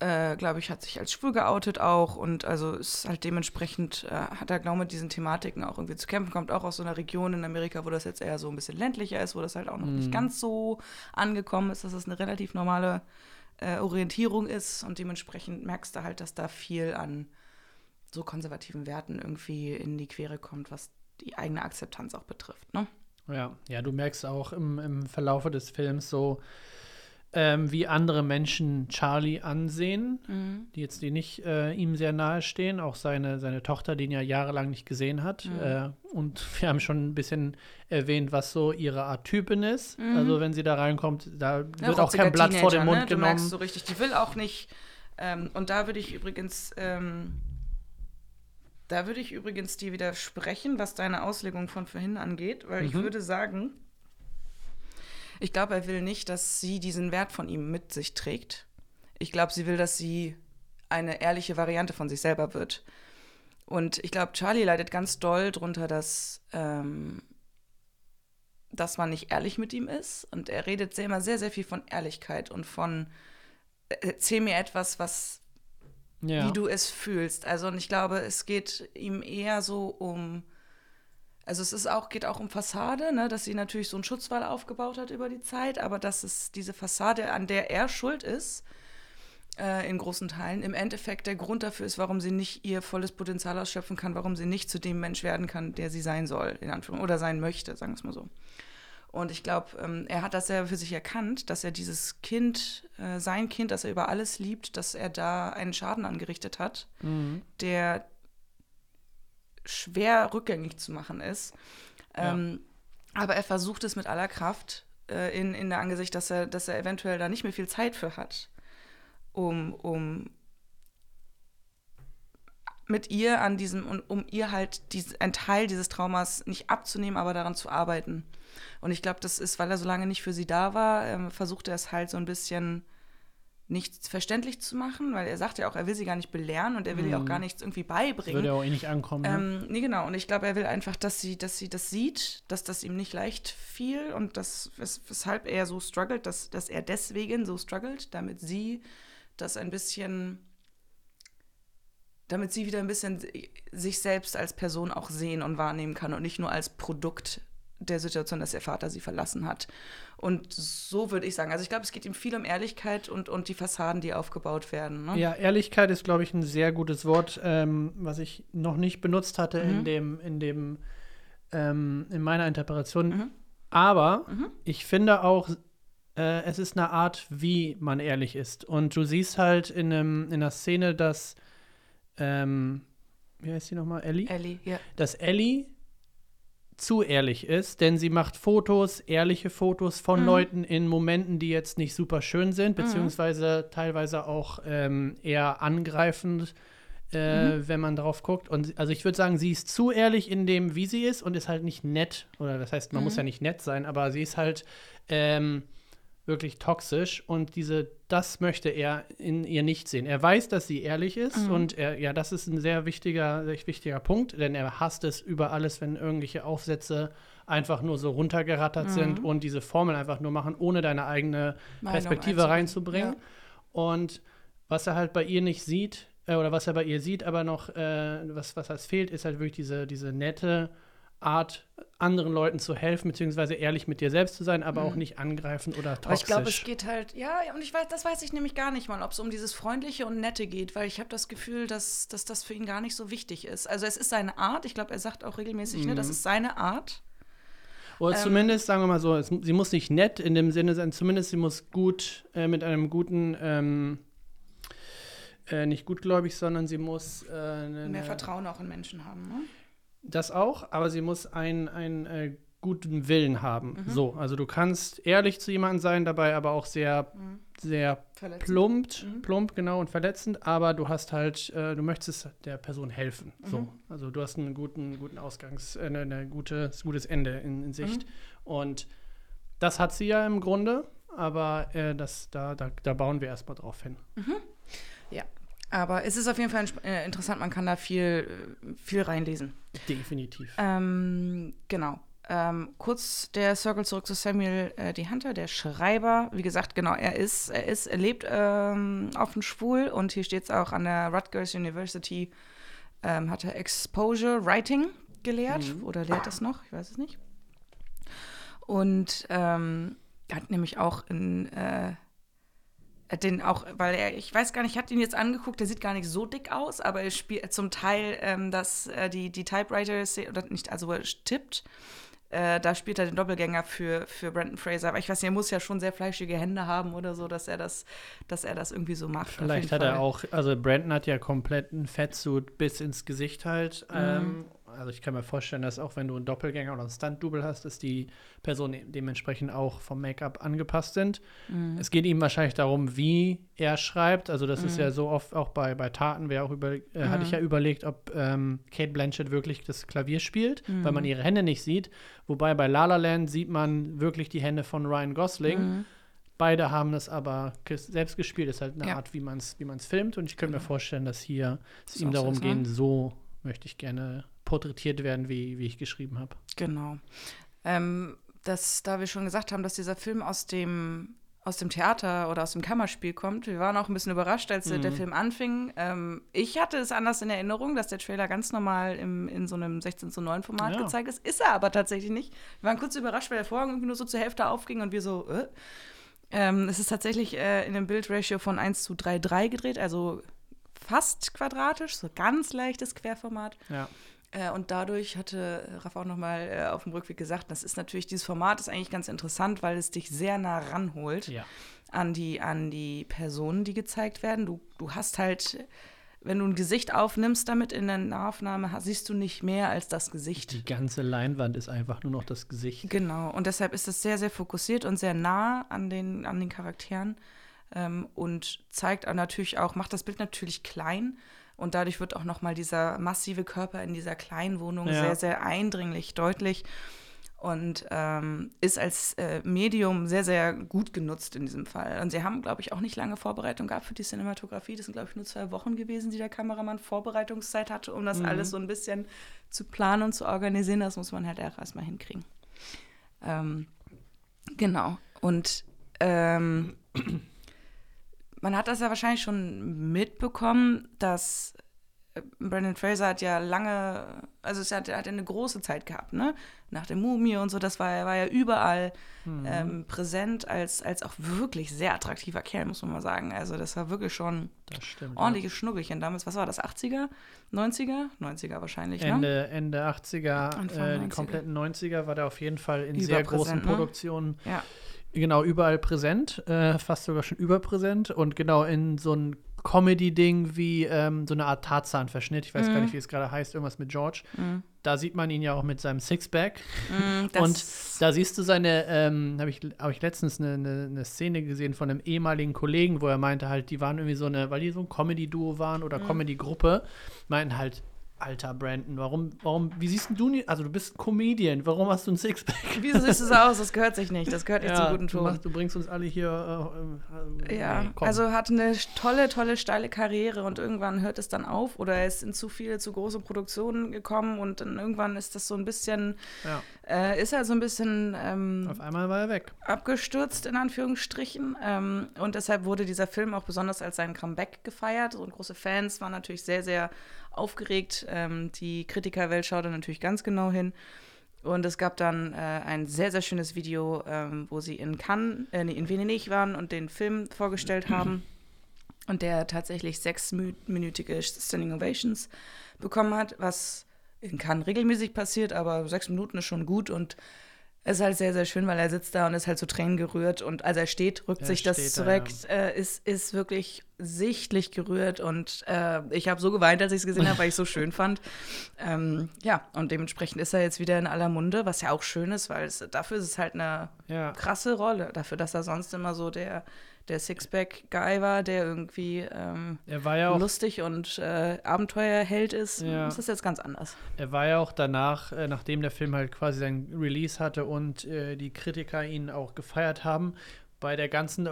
äh, glaube ich, hat sich als schwul geoutet auch und also ist halt dementsprechend, äh, hat er, glaube ich, mit diesen Thematiken auch irgendwie zu kämpfen, kommt auch aus so einer Region in Amerika, wo das jetzt eher so ein bisschen ländlicher ist, wo das halt auch noch nicht Mhm. ganz so angekommen ist, dass es eine relativ normale äh, Orientierung ist und dementsprechend merkst du halt, dass da viel an so konservativen Werten irgendwie in die Quere kommt, was die eigene Akzeptanz auch betrifft. Ne? Ja, ja, du merkst auch im, im Verlaufe des Films so, ähm, wie andere Menschen Charlie ansehen, die jetzt die nicht äh, ihm sehr nahe stehen, auch seine, seine Tochter, die ihn ja jahrelang nicht gesehen hat. Mhm. Äh, und wir haben schon ein bisschen erwähnt, was so ihre Art Typin ist. Mhm. Also wenn sie da reinkommt, da wird Ja, auch kein Blatt vor den Teenager, Mund ne? Du genommen. merkst so richtig, die will auch nicht. Ähm, und da würde ich übrigens, ähm, da würde ich übrigens dir widersprechen, was deine Auslegung von vorhin angeht, weil ich Mhm. würde sagen, ich glaube, er will nicht, dass sie diesen Wert von ihm mit sich trägt. ich glaube, sie will, dass sie eine ehrliche Variante von sich selber wird. Und ich glaube, Charlie leidet ganz doll drunter, dass, ähm, dass man nicht ehrlich mit ihm ist. Und er redet sehr, immer sehr, sehr viel von Ehrlichkeit und von äh, erzähl mir etwas, was Ja. wie du es fühlst. Also und ich glaube, es geht ihm eher so um, also es ist auch, geht auch um Fassade, ne, dass sie natürlich so einen Schutzwall aufgebaut hat über die Zeit, aber dass es diese Fassade, an der er schuld ist, äh, in großen Teilen, im Endeffekt der Grund dafür ist, warum sie nicht ihr volles Potenzial ausschöpfen kann, warum sie nicht zu dem Mensch werden kann, der sie sein soll, in Anführungszeichen, oder sein möchte, sagen wir es mal so. Und ich glaube, ähm, er hat das selber für sich erkannt, dass er dieses Kind, äh, sein Kind, das er über alles liebt, dass er da einen Schaden angerichtet hat, Mhm. der schwer rückgängig zu machen ist. Ja. Ähm, aber er versucht es mit aller Kraft äh, in, in der Angesicht, dass er, dass er eventuell da nicht mehr viel Zeit für hat, um, um mit ihr an diesem, um, um ihr halt dies, ein Teil dieses Traumas nicht abzunehmen, aber daran zu arbeiten. Und ich glaube, das ist, weil er so lange nicht für sie da war, ähm, versucht er es halt so ein bisschen nicht verständlich zu machen, weil er sagt ja auch, er will sie gar nicht belehren und er will ihr auch Mhm. gar nichts irgendwie beibringen. würde ja auch eh nicht ankommen. Ne? Ähm, nee, genau. Und ich glaube, er will einfach, dass sie, dass sie das sieht, dass das ihm nicht leicht fiel und das, wes weshalb er so struggelt, dass, dass er deswegen so struggelt, damit sie das ein bisschen, damit sie wieder ein bisschen sich selbst als Person auch sehen und wahrnehmen kann und nicht nur als Produkt der Situation, dass ihr Vater sie verlassen hat. Und so würde ich sagen. Also ich glaube, es geht ihm viel um Ehrlichkeit und, und die Fassaden, die aufgebaut werden. Ne? Ja, Ehrlichkeit ist, glaube ich, ein sehr gutes Wort, ähm, was ich noch nicht benutzt hatte in Mhm. dem, in dem, ähm, in meiner Interpretation. Mhm. Aber Mhm. ich finde auch, äh, es ist eine Art, wie man ehrlich ist. Und du siehst halt in, einem, in einer Szene, dass, ähm, wie heißt sie nochmal, Ellie? Ellie, ja. dass Ellie zu ehrlich ist, denn sie macht Fotos, ehrliche Fotos von Mhm. Leuten in Momenten, die jetzt nicht super schön sind, beziehungsweise teilweise auch ähm, eher angreifend, äh, Mhm. wenn man drauf guckt. Und also ich würde sagen, sie ist zu ehrlich in dem, wie sie ist und ist halt nicht nett. Oder das heißt, man muss Mhm. ja nicht nett sein, aber sie ist halt ähm, wirklich toxisch und diese, das möchte er in ihr nicht sehen. Er weiß, dass sie ehrlich ist Mhm. und er, ja, das ist ein sehr wichtiger, sehr wichtiger Punkt, denn er hasst es über alles, wenn irgendwelche Aufsätze einfach nur so runtergerattert Mhm. sind und diese Formel einfach nur machen, ohne deine eigene Meinung Perspektive einzubringen. reinzubringen. Und was er halt bei ihr nicht sieht, äh, oder was er bei ihr sieht, aber noch, äh, was, was als fehlt, ist halt wirklich diese, diese nette Art, anderen Leuten zu helfen, beziehungsweise ehrlich mit dir selbst zu sein, aber auch nicht angreifend oder toxisch. Aber ich glaube, es geht halt, ja, und ich weiß, das weiß ich nämlich gar nicht mal, ob es um dieses Freundliche und Nette geht, weil ich habe das Gefühl, dass, dass das für ihn gar nicht so wichtig ist. Also es ist seine Art, ich glaube, er sagt auch regelmäßig, ne, das Mhm. ist seine Art. Oder Ähm, zumindest, sagen wir mal so, es, sie muss nicht nett in dem Sinne sein, zumindest sie muss gut, äh, mit einem guten, ähm, äh, nicht gutgläubig, sondern sie muss äh, eine, Mehr Vertrauen auch in Menschen haben. Ne? Das auch, aber sie muss einen, einen äh, guten Willen haben. Mhm. So, also du kannst ehrlich zu jemandem sein, dabei aber auch sehr, Mhm. sehr Verletzend. plumpt, Mhm. plump, genau, und verletzend, aber du hast halt, äh, du möchtest der Person helfen. Mhm. So, also du hast einen guten, guten Ausgangs, äh, eine, eine gute, gutes Ende in, in Sicht. Mhm. Und das hat sie ja im Grunde, aber äh, das, da, da, da bauen wir erstmal drauf hin. Aber es ist auf jeden Fall äh, interessant, man kann da viel, äh, viel reinlesen. Definitiv. Ähm, genau. Ähm, kurz der Circle zurück zu Samuel äh, D. Hunter, der Schreiber. Wie gesagt, genau, er ist, er ist, er lebt ähm, offen schwul und hier steht es auch an der Rutgers University, ähm, hat er Exposure Writing gelehrt Mhm. oder lehrt das noch, ich weiß es nicht. Und ähm, hat nämlich auch in äh, den auch, weil er, ich weiß gar nicht, ich habe ihn jetzt angeguckt, der sieht gar nicht so dick aus, aber er spielt zum Teil, ähm, dass äh, die, die Typewriter, oder nicht, also er tippt, äh, da spielt er den Doppelgänger für, für Brandon Fraser. Aber ich weiß nicht, er muss ja schon sehr fleischige Hände haben oder so, dass er das, dass er das irgendwie so macht. Vielleicht hat Fall. er auch, also Brandon hat ja kompletten Fettsuit bis ins Gesicht halt. Mhm. Ähm, also ich kann mir vorstellen, dass auch wenn du einen Doppelgänger oder einen Stunt-Double hast, dass die Personen dementsprechend auch vom Make-up angepasst sind. Mhm. Es geht ihm wahrscheinlich darum, wie er schreibt. Also das ist Mhm. ja so oft auch bei, bei Taten, wäre auch über, äh, hatte ich Mhm. ja überlegt, ob ähm, Kate Blanchett wirklich das Klavier spielt, Mhm. weil man ihre Hände nicht sieht. Wobei bei La La Land sieht man wirklich die Hände von Ryan Gosling. Mhm. Beide haben das aber selbst gespielt. Das ist halt eine Ja. Art, wie man es wie man's filmt. Und ich könnte mir Genau. vorstellen, dass hier es Ist ihm so darum ist, ne? gehen, so möchte ich gerne porträtiert werden, wie, wie ich geschrieben habe. Genau. Ähm, das, da wir schon gesagt haben, dass dieser Film aus dem, aus dem Theater oder aus dem Kammerspiel kommt, wir waren auch ein bisschen überrascht, als äh, der Mhm. Film anfing. Ähm, ich hatte es anders in Erinnerung, dass der Trailer ganz normal im, in so einem 16 zu 9 Format Ja. gezeigt ist. Ist er aber tatsächlich nicht. Wir waren kurz überrascht, weil der Vorhang irgendwie nur so zur Hälfte aufging und wir so, äh? ähm, Es ist tatsächlich äh, in einem Bildratio von 1 zu 3, 3 gedreht, also fast quadratisch, so ganz leichtes Querformat. Ja. Äh, und dadurch hatte Rafa auch nochmal äh, auf dem Rückweg gesagt, das ist natürlich, dieses Format ist eigentlich ganz interessant, weil es dich sehr nah ranholt Ja. an die, an die Personen, die gezeigt werden. Du, du hast halt, wenn du ein Gesicht aufnimmst damit in der Nahaufnahme, ha- siehst du nicht mehr als das Gesicht. Die ganze Leinwand ist einfach nur noch das Gesicht. Genau, und deshalb ist es sehr, sehr fokussiert und sehr nah an den, an den Charakteren ähm, und zeigt natürlich auch, macht das Bild natürlich klein und dadurch wird auch nochmal dieser massive Körper in dieser kleinen Wohnung Ja. sehr, sehr eindringlich, deutlich und ähm, ist als äh, Medium sehr, sehr gut genutzt in diesem Fall. Und sie haben, glaube ich, auch nicht lange Vorbereitung gehabt für die Cinematografie. Das sind, glaube ich, nur zwei Wochen gewesen, die der Kameramann Vorbereitungszeit hatte, um das Mhm. alles so ein bisschen zu planen und zu organisieren. Das muss man halt auch erstmal hinkriegen. Ähm, genau. Und ähm, man hat das ja wahrscheinlich schon mitbekommen, dass äh, Brandon Fraser hat ja lange, also es hat, er hat eine große Zeit gehabt, ne? Nach der Mumie und so, das war, war ja überall Mhm. ähm, präsent als, als auch wirklich sehr attraktiver Kerl, muss man mal sagen. Also das war wirklich schon stimmt. ordentliches Schnubbelchen damals. Was war das, 80er? 90er? 90er wahrscheinlich, Ja. ne? Ende, Ende 80er, Anfang äh, die 90er. kompletten 90er war der auf jeden Fall in sehr großen ne? Produktionen Ja. Genau, überall präsent, äh, fast sogar schon überpräsent und genau in so ein Comedy-Ding wie ähm, so eine Art Tarzan-Verschnitt. Ich weiß gar Mhm. nicht, wie es gerade heißt, irgendwas mit George. Mhm. Da sieht man ihn ja auch mit seinem Sixpack. Mm, Und da siehst du seine, ähm, habe ich, hab ich letztens eine, eine, eine Szene gesehen von einem ehemaligen Kollegen, wo er meinte halt, die waren irgendwie so eine, weil die so ein Comedy-Duo waren Mhm. oder Comedy-Gruppe, meinten halt, alter Brandon, warum, warum, wie siehst du also du bist Comedian, warum hast du ein Sixpack? Wieso siehst du so aus? Das gehört sich nicht. Das gehört nicht zum guten du, Ton. machst, du bringst uns alle hier. Äh, äh, Ja, nee, also hat eine tolle, tolle, steile Karriere und irgendwann hört es dann auf oder er ist in zu viele, zu große Produktionen gekommen und dann irgendwann ist das so ein bisschen, ja, äh, ist er so ein bisschen ähm, auf einmal war er weg. abgestürzt, in Anführungsstrichen. Ähm, und deshalb wurde dieser Film auch besonders als sein Comeback gefeiert. Und große Fans waren natürlich sehr, sehr aufgeregt. Ähm, die Kritikerwelt schaute natürlich ganz genau hin. Und es gab dann äh, ein sehr, sehr schönes Video, ähm, wo sie in Cannes, äh, in Venedig waren und den Film vorgestellt haben. Und der tatsächlich sechsminütige Standing Ovations bekommen hat, was in Cannes regelmäßig passiert, aber sechs Minuten ist schon gut und es ist halt sehr, sehr schön, weil er sitzt da und ist halt so Tränen gerührt und als er steht, rückt Er sich das steht da, zurecht, äh, ist, ist wirklich sichtlich gerührt und äh, ich habe so geweint, als ich es gesehen habe, weil ich es so schön fand. Ähm, ja, und dementsprechend ist er jetzt wieder in aller Munde, was ja auch schön ist, weil es, dafür ist es halt eine Ja. krasse Rolle, dafür, dass er sonst immer so der, der Sixpack-Guy war, der irgendwie ähm, war ja lustig und äh, Abenteuerheld ist. Ja. Das ist jetzt ganz anders. er war ja auch danach, äh, nachdem der Film halt quasi sein Release hatte und äh, die Kritiker ihn auch gefeiert haben, bei der ganzen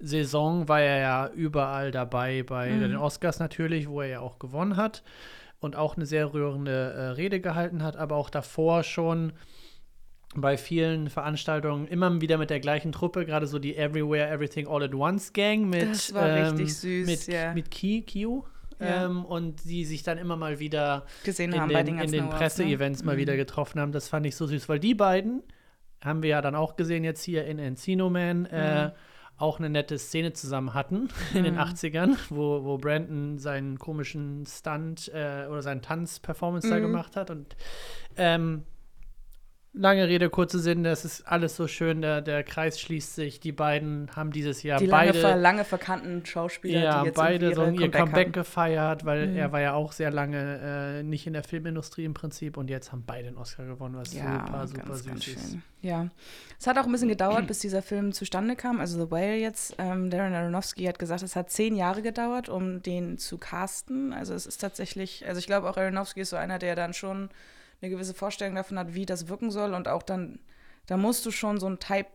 Award-Saison war er ja überall dabei, bei Mhm. den Oscars natürlich, wo er ja auch gewonnen hat und auch eine sehr rührende äh, Rede gehalten hat, aber auch davor schon bei vielen Veranstaltungen immer wieder mit der gleichen Truppe, gerade so die Everywhere Everything All at Once Gang mit Das war richtig süß, mit, ja. mit Ki, Kio. Ja. Ähm, und die sich dann immer mal wieder Gesehen in haben bei den, den in den Presseevents ne? mal Mhm. wieder getroffen haben. Das fand ich so süß, weil die beiden haben wir ja dann auch gesehen jetzt hier in Encino Man, äh, Mhm. auch eine nette Szene zusammen hatten in den Mhm. 80ern, wo, wo Brandon seinen komischen Stunt äh, oder seinen Tanz-Performance da Mhm. gemacht hat. Und ähm, lange Rede, kurze Sinn, das ist alles so schön, der, der Kreis schließt sich. Die beiden haben dieses Jahr Die lange, beide ver lange verkannten Schauspieler, ja, die jetzt beide so ihr Comeback hatten. gefeiert, weil Mhm. er war ja auch sehr lange äh, nicht in der Filmindustrie im Prinzip und jetzt haben beide einen Oscar gewonnen, was Ja, super, super ganz, süß ganz ist. Ja, es hat auch ein bisschen gedauert, bis dieser Film zustande kam. Also The Whale jetzt, ähm, Darren Aronofsky hat gesagt, es hat zehn Jahre gedauert, um den zu casten. Also es ist tatsächlich, also ich glaube auch Aronofsky ist so einer, der dann schon eine gewisse Vorstellung davon hat, wie das wirken soll und auch dann, da musst du schon so ein Type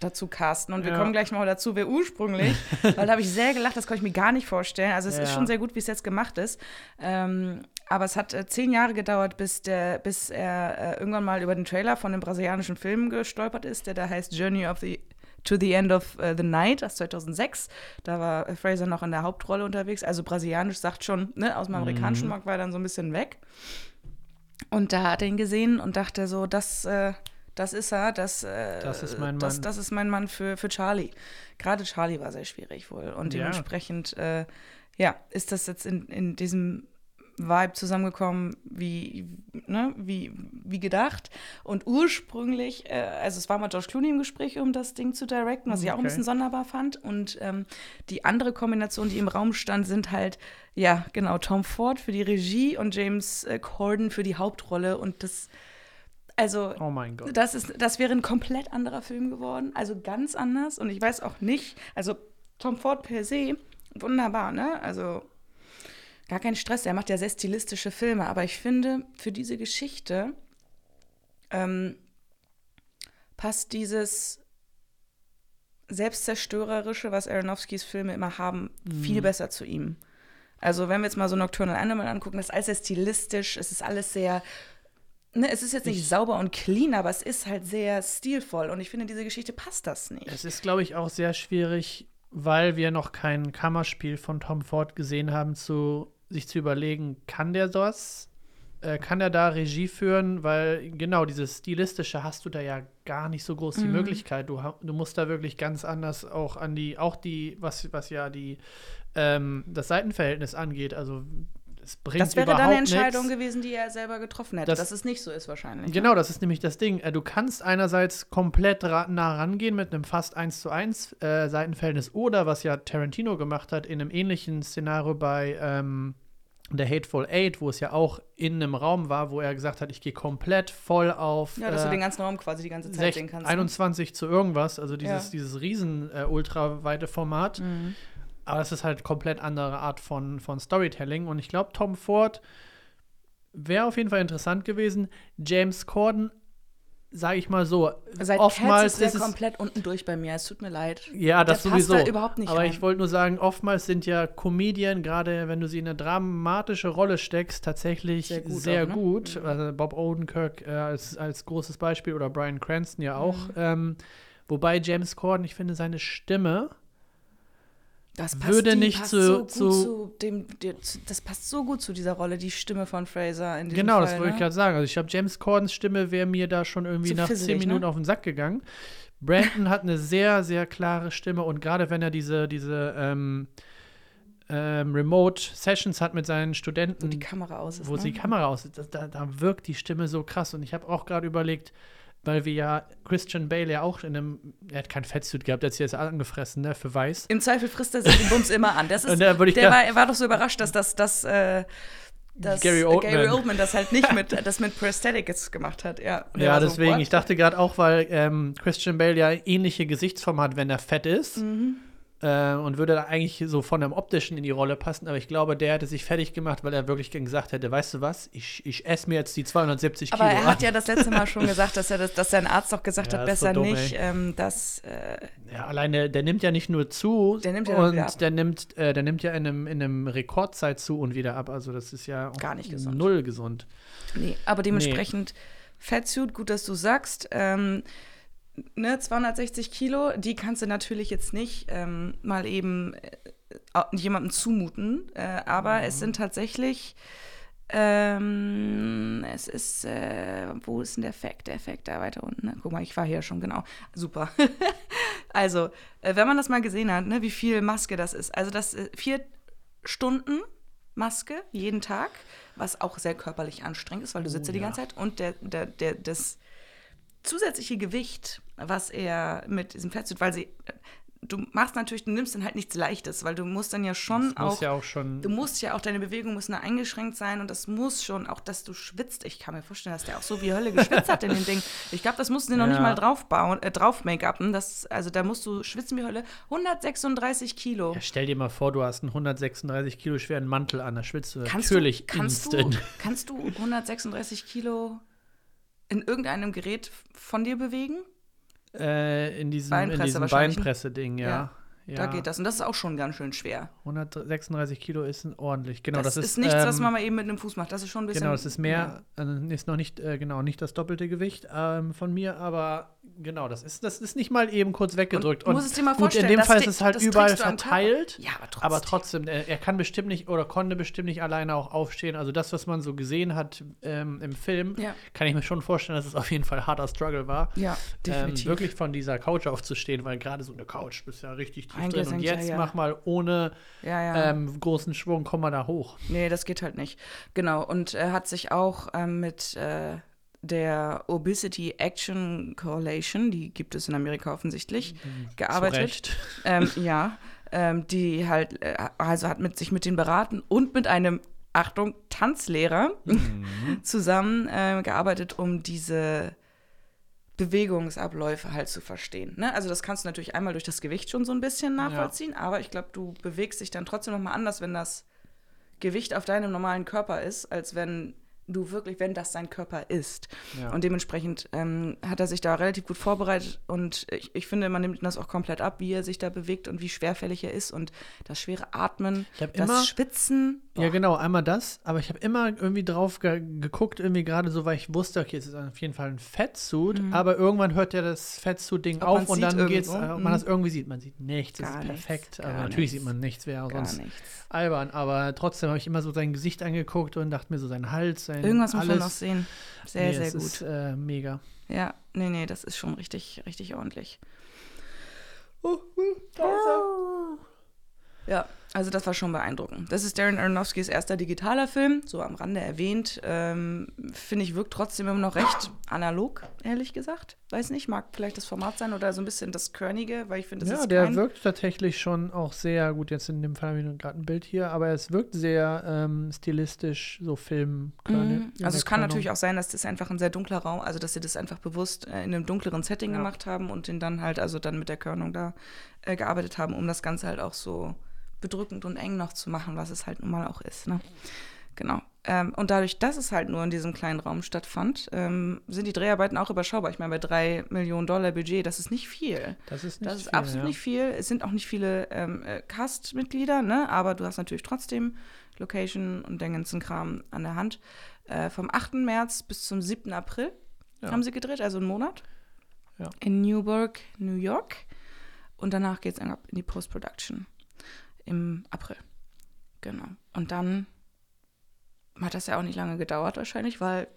dazu casten. Und wir Ja. kommen gleich mal dazu, wer ursprünglich, weil da habe ich sehr gelacht, das konnte ich mir gar nicht vorstellen. Also es ist Ja. schon sehr gut, wie es jetzt gemacht ist. Ähm, aber es hat äh, zehn Jahre gedauert, bis, der, bis er äh, irgendwann mal über den Trailer von einem brasilianischen Film gestolpert ist, der da heißt Journey of the To the End of äh, the Night aus 2006. Da war äh, Fraser noch in der Hauptrolle unterwegs. Also brasilianisch sagt schon, ne, aus dem amerikanischen Mhm. Markt war er dann so ein bisschen weg. Und da hat er ihn gesehen und dachte so, das, äh, das ist er, das, äh, Das ist mein das, Mann. das ist mein Mann für, für Charlie. Gerade Charlie war sehr schwierig wohl. Und Ja. dementsprechend, äh, ja, ist das jetzt in, in diesem Vibe zusammengekommen, wie, ne, wie, wie gedacht. Und ursprünglich, äh, also es war mal George Clooney im Gespräch, um das Ding zu directen, was ich auch ein bisschen sonderbar fand. Und ähm, die andere Kombination, die im Raum stand, sind halt, ja, genau, Tom Ford für die Regie und James äh, Corden für die Hauptrolle. Und das, also, Oh mein Gott. das, ist, das wäre ein komplett anderer Film geworden, also ganz anders. Und ich weiß auch nicht, also Tom Ford per se, wunderbar, ne? Also gar kein Stress, er macht ja sehr stilistische Filme, aber ich finde, für diese Geschichte ähm, passt dieses Selbstzerstörerische, was Aronofskis Filme immer haben, viel besser zu ihm. Also wenn wir jetzt mal so Nocturnal Animal angucken, das ist alles sehr stilistisch, es ist alles sehr Ne, es ist jetzt nicht sauber und clean, aber es ist halt sehr stilvoll. Und ich finde, diese Geschichte passt das nicht. Es ist, glaube ich, auch sehr schwierig, weil wir noch kein Kammerspiel von Tom Ford gesehen haben, zu, sich zu überlegen, kann der das? Äh, kann er da Regie führen? Weil genau dieses Stilistische hast du da ja gar nicht so groß die Möglichkeit. Du, du musst da wirklich ganz anders auch an die, auch die, was, was ja die ähm, das Seitenverhältnis angeht. Also es bringt das wäre dann eine Entscheidung nix. gewesen, die er selber getroffen hätte, Das- dass es nicht so ist wahrscheinlich. Genau, das ist nämlich das Ding. Äh, Du kannst einerseits komplett nah rangehen mit einem fast 1 zu 1 äh, Seitenverhältnis oder was ja Tarantino gemacht hat in einem ähnlichen Szenario bei ähm, The Hateful Eight, wo es ja auch in einem Raum war, wo er gesagt hat, ich gehe komplett voll auf Ja, dass du äh, den ganzen Raum quasi die ganze Zeit sech- sehen kannst. ne? 21 zu irgendwas, also dieses, Ja. dieses riesen äh, ultraweite Format. Mhm. Aber es ist halt komplett andere Art von, von Storytelling. Und ich glaube, Tom Ford wäre auf jeden Fall interessant gewesen. James Corden, sage ich mal so, Seit oftmals Cats ist ist er es. komplett unten durch bei mir. Es tut mir leid. Ja, das Der sowieso. da überhaupt nicht Aber rein. ich wollte nur sagen, oftmals sind ja Comedien, gerade wenn du sie in eine dramatische Rolle steckst, tatsächlich Sehr sehr gut gut. auch, ne? Also Bob Odenkirk äh, als, als großes Beispiel oder Brian Cranston ja auch. Mhm. Ähm, wobei James Corden, ich finde, seine Stimme Das Würde die nicht passt zu- so gut zu- zu dem, das passt so gut zu dieser Rolle, die Stimme von Fraser in diesem Genau, Fall, das wollte ich ne? gerade sagen. Also ich glaube, James Cordens Stimme wäre mir da schon irgendwie Zu nach fisselig, zehn ne? Minuten auf den Sack gegangen. Brandon hat eine sehr, sehr klare Stimme und gerade wenn er diese, diese ähm, ähm, Remote Sessions hat mit seinen Studenten, Wo die Kamera aus ist. wo ne? die Kamera aus ist, da, da wirkt die Stimme so krass. Und ich habe auch gerade überlegt, weil wir ja Christian Bale ja auch in einem, er hat kein Fettsuit gehabt, der hat sich jetzt angefressen, ne, für weiß. Im Zweifel frisst er sich den Bums immer an. Das ist, der war, er war doch so überrascht, dass das, das, äh, dass Gary äh, Oldman. Gary Oldman das halt nicht mit, das mit Prosthetics gemacht hat. Ja, Ja, so, deswegen, what? ich dachte gerade auch, weil ähm, Christian Bale ja ähnliche Gesichtsform hat, wenn er fett ist. Mhm. Äh, und würde da eigentlich so von dem Optischen in die Rolle passen. Aber ich glaube, der hätte sich fertig gemacht, weil er wirklich gesagt hätte, weißt du was, ich, ich esse mir jetzt die 270 Aber Kilo er hat an. ja das letzte Mal schon gesagt, dass, er das, dass sein Arzt doch gesagt Ja, hat, ist so besser dumm, nicht, ähm, dass äh, Ja, alleine, der nimmt ja nicht nur zu, Der nimmt ja auch wieder ab. und der nimmt, äh, der nimmt ja in einem, in einem Rekordzeit zu und wieder ab. Also das ist ja auch Gar nicht gesund. null gesund. Nee, aber dementsprechend Fettsuit, gut, dass du sagst. Ähm, ne, 260 Kilo, die kannst du natürlich jetzt nicht ähm, mal eben äh, jemandem zumuten. Äh, aber es sind tatsächlich, ähm, es ist, äh, wo ist denn der Fact? Der Fact da weiter unten. Ne? Guck mal, ich war hier schon, genau. Super. also, äh, wenn man das mal gesehen hat, ne, wie viel Maske das ist. Also, das äh, vier Stunden Maske jeden Tag, was auch sehr körperlich anstrengend ist, weil du sitzt ja die ja. ganze Zeit. Und der, der, der, das zusätzliche Gewicht, was er mit diesem Fettsuit, weil sie, du machst natürlich, du nimmst dann halt nichts Leichtes, weil du musst dann ja schon Das muss auch, ja auch schon. du musst ja auch, deine Bewegungen müssen da eingeschränkt sein und das muss schon, auch dass du schwitzt. Ich kann mir vorstellen, dass der auch so wie Hölle geschwitzt hat in den Ding. Ich glaube, das mussten die noch nicht Ja. mal draufbauen, äh, drauf Make-upen. Das, also da musst du schwitzen wie Hölle. 136 Kilo. Ja, stell dir mal vor, du hast einen 136 Kilo schweren Mantel an, da schwitzt du Kannst natürlich du, kannst instant. Du, kannst du 136 Kilo in irgendeinem Gerät von dir bewegen? Äh, in diesem, in Beinpresse? Beinpresse-Ding, ja. Ja, ja. Da geht das. Und das ist auch schon ganz schön schwer. 136 Kilo ist ein ordentlich. Genau, das, das, ist, nichts, was ähm, man mal eben mit einem Fuß macht. Das ist schon ein bisschen. Genau, das ist mehr, äh, ist noch nicht, äh, genau, nicht das doppelte Gewicht ähm, von mir, aber genau, das ist, das ist nicht mal eben kurz weggedrückt. Und, du musst es dir mal gut, vorstellen, in dem Fall ist es halt überall verteilt. Ja, aber trotzdem. Aber trotzdem, er, er kann bestimmt nicht oder konnte bestimmt nicht alleine auch aufstehen. Also das, was man so gesehen hat ähm, im Film, Ja. kann ich mir schon vorstellen, dass es auf jeden Fall harter Struggle war. Ja, Ähm, definitiv. wirklich von dieser Couch aufzustehen, weil gerade so eine Couch bist ja richtig tief drin. Und Eingesenkt, ja, jetzt ja. mach mal ohne ja, ähm, großen Schwung, komm mal da hoch. Nee, das geht halt nicht. Genau. Und er hat sich auch ähm, mit äh, der Obesity Action Coalition, die gibt es in Amerika offensichtlich, gearbeitet. Zu Recht. Ähm, ja, ähm, die halt, äh, also hat mit sich mit denen beraten und mit einem, Achtung, Tanzlehrer zusammen äh, gearbeitet, um diese Bewegungsabläufe halt zu verstehen. Ne? Also das kannst du natürlich einmal durch das Gewicht schon so ein bisschen nachvollziehen, aber ich glaube, du bewegst dich dann trotzdem noch mal anders, wenn das Gewicht auf deinem normalen Körper ist, als wenn du wirklich, wenn das dein Körper ist. Ja. Und dementsprechend ähm, hat er sich da relativ gut vorbereitet und ich, ich finde, man nimmt das auch komplett ab, wie er sich da bewegt und wie schwerfällig er ist und das schwere Atmen, das immer- Ja, genau, einmal das, aber ich habe immer irgendwie drauf ge geguckt, irgendwie gerade so, weil ich wusste, okay, es ist auf jeden Fall ein Fettsuit, aber irgendwann hört ja das Fettsuit-Ding Mhm. Auf und dann geht's, irgendwo, äh, mhm. man das irgendwie sieht. Man sieht nichts, Gar ist nichts, perfekt. aber natürlich nichts. sieht man nichts, wäre sonst nichts. albern, aber trotzdem habe ich immer so sein Gesicht angeguckt und dachte mir so sein Hals, sein Irgendwas muss man alles. noch sehen. Sehr, nee, sehr es gut. Ist, äh, mega. Ja, nee, nee, das ist schon richtig, richtig ordentlich. Ja, also das war schon beeindruckend. Das ist Darren Aronofskys erster digitaler Film, so am Rande erwähnt. Ähm, Finde ich, wirkt trotzdem immer noch recht analog, ehrlich gesagt. Weiß nicht, mag vielleicht das Format sein oder so ein bisschen das Körnige, weil ich finde, das Ja, ist der kein, wirkt tatsächlich schon auch sehr gut. Jetzt in dem Fall habe ich gerade ein Bild hier, aber es wirkt sehr ähm, stilistisch, so Film. Mhm. Also es kann natürlich auch sein, dass das einfach ein sehr dunkler Raum, also dass sie das einfach bewusst äh, in einem dunkleren Setting Ja. gemacht haben und den dann halt, also dann mit der Körnung da äh, gearbeitet haben, um das Ganze halt auch so bedrückend und eng noch zu machen, was es halt nun mal auch ist. Ne? Genau. Ähm, und dadurch, dass es halt nur in diesem kleinen Raum stattfand, ähm, sind die Dreharbeiten auch überschaubar. Ich meine, bei drei Millionen Dollar Budget, das ist nicht viel. Das ist nicht Das ist viel, absolut ja. nicht viel. Es sind auch nicht viele ähm, äh, Cast-Mitglieder, ne? aber du hast natürlich trotzdem Location und den ganzen Kram an der Hand. Äh, vom 8. März bis zum 7. April Ja. haben sie gedreht, also einen Monat. Ja. In Newburgh, New York. Und danach geht es in die Post-Production im April. Genau. Und dann hat das ja auch nicht lange gedauert wahrscheinlich, weil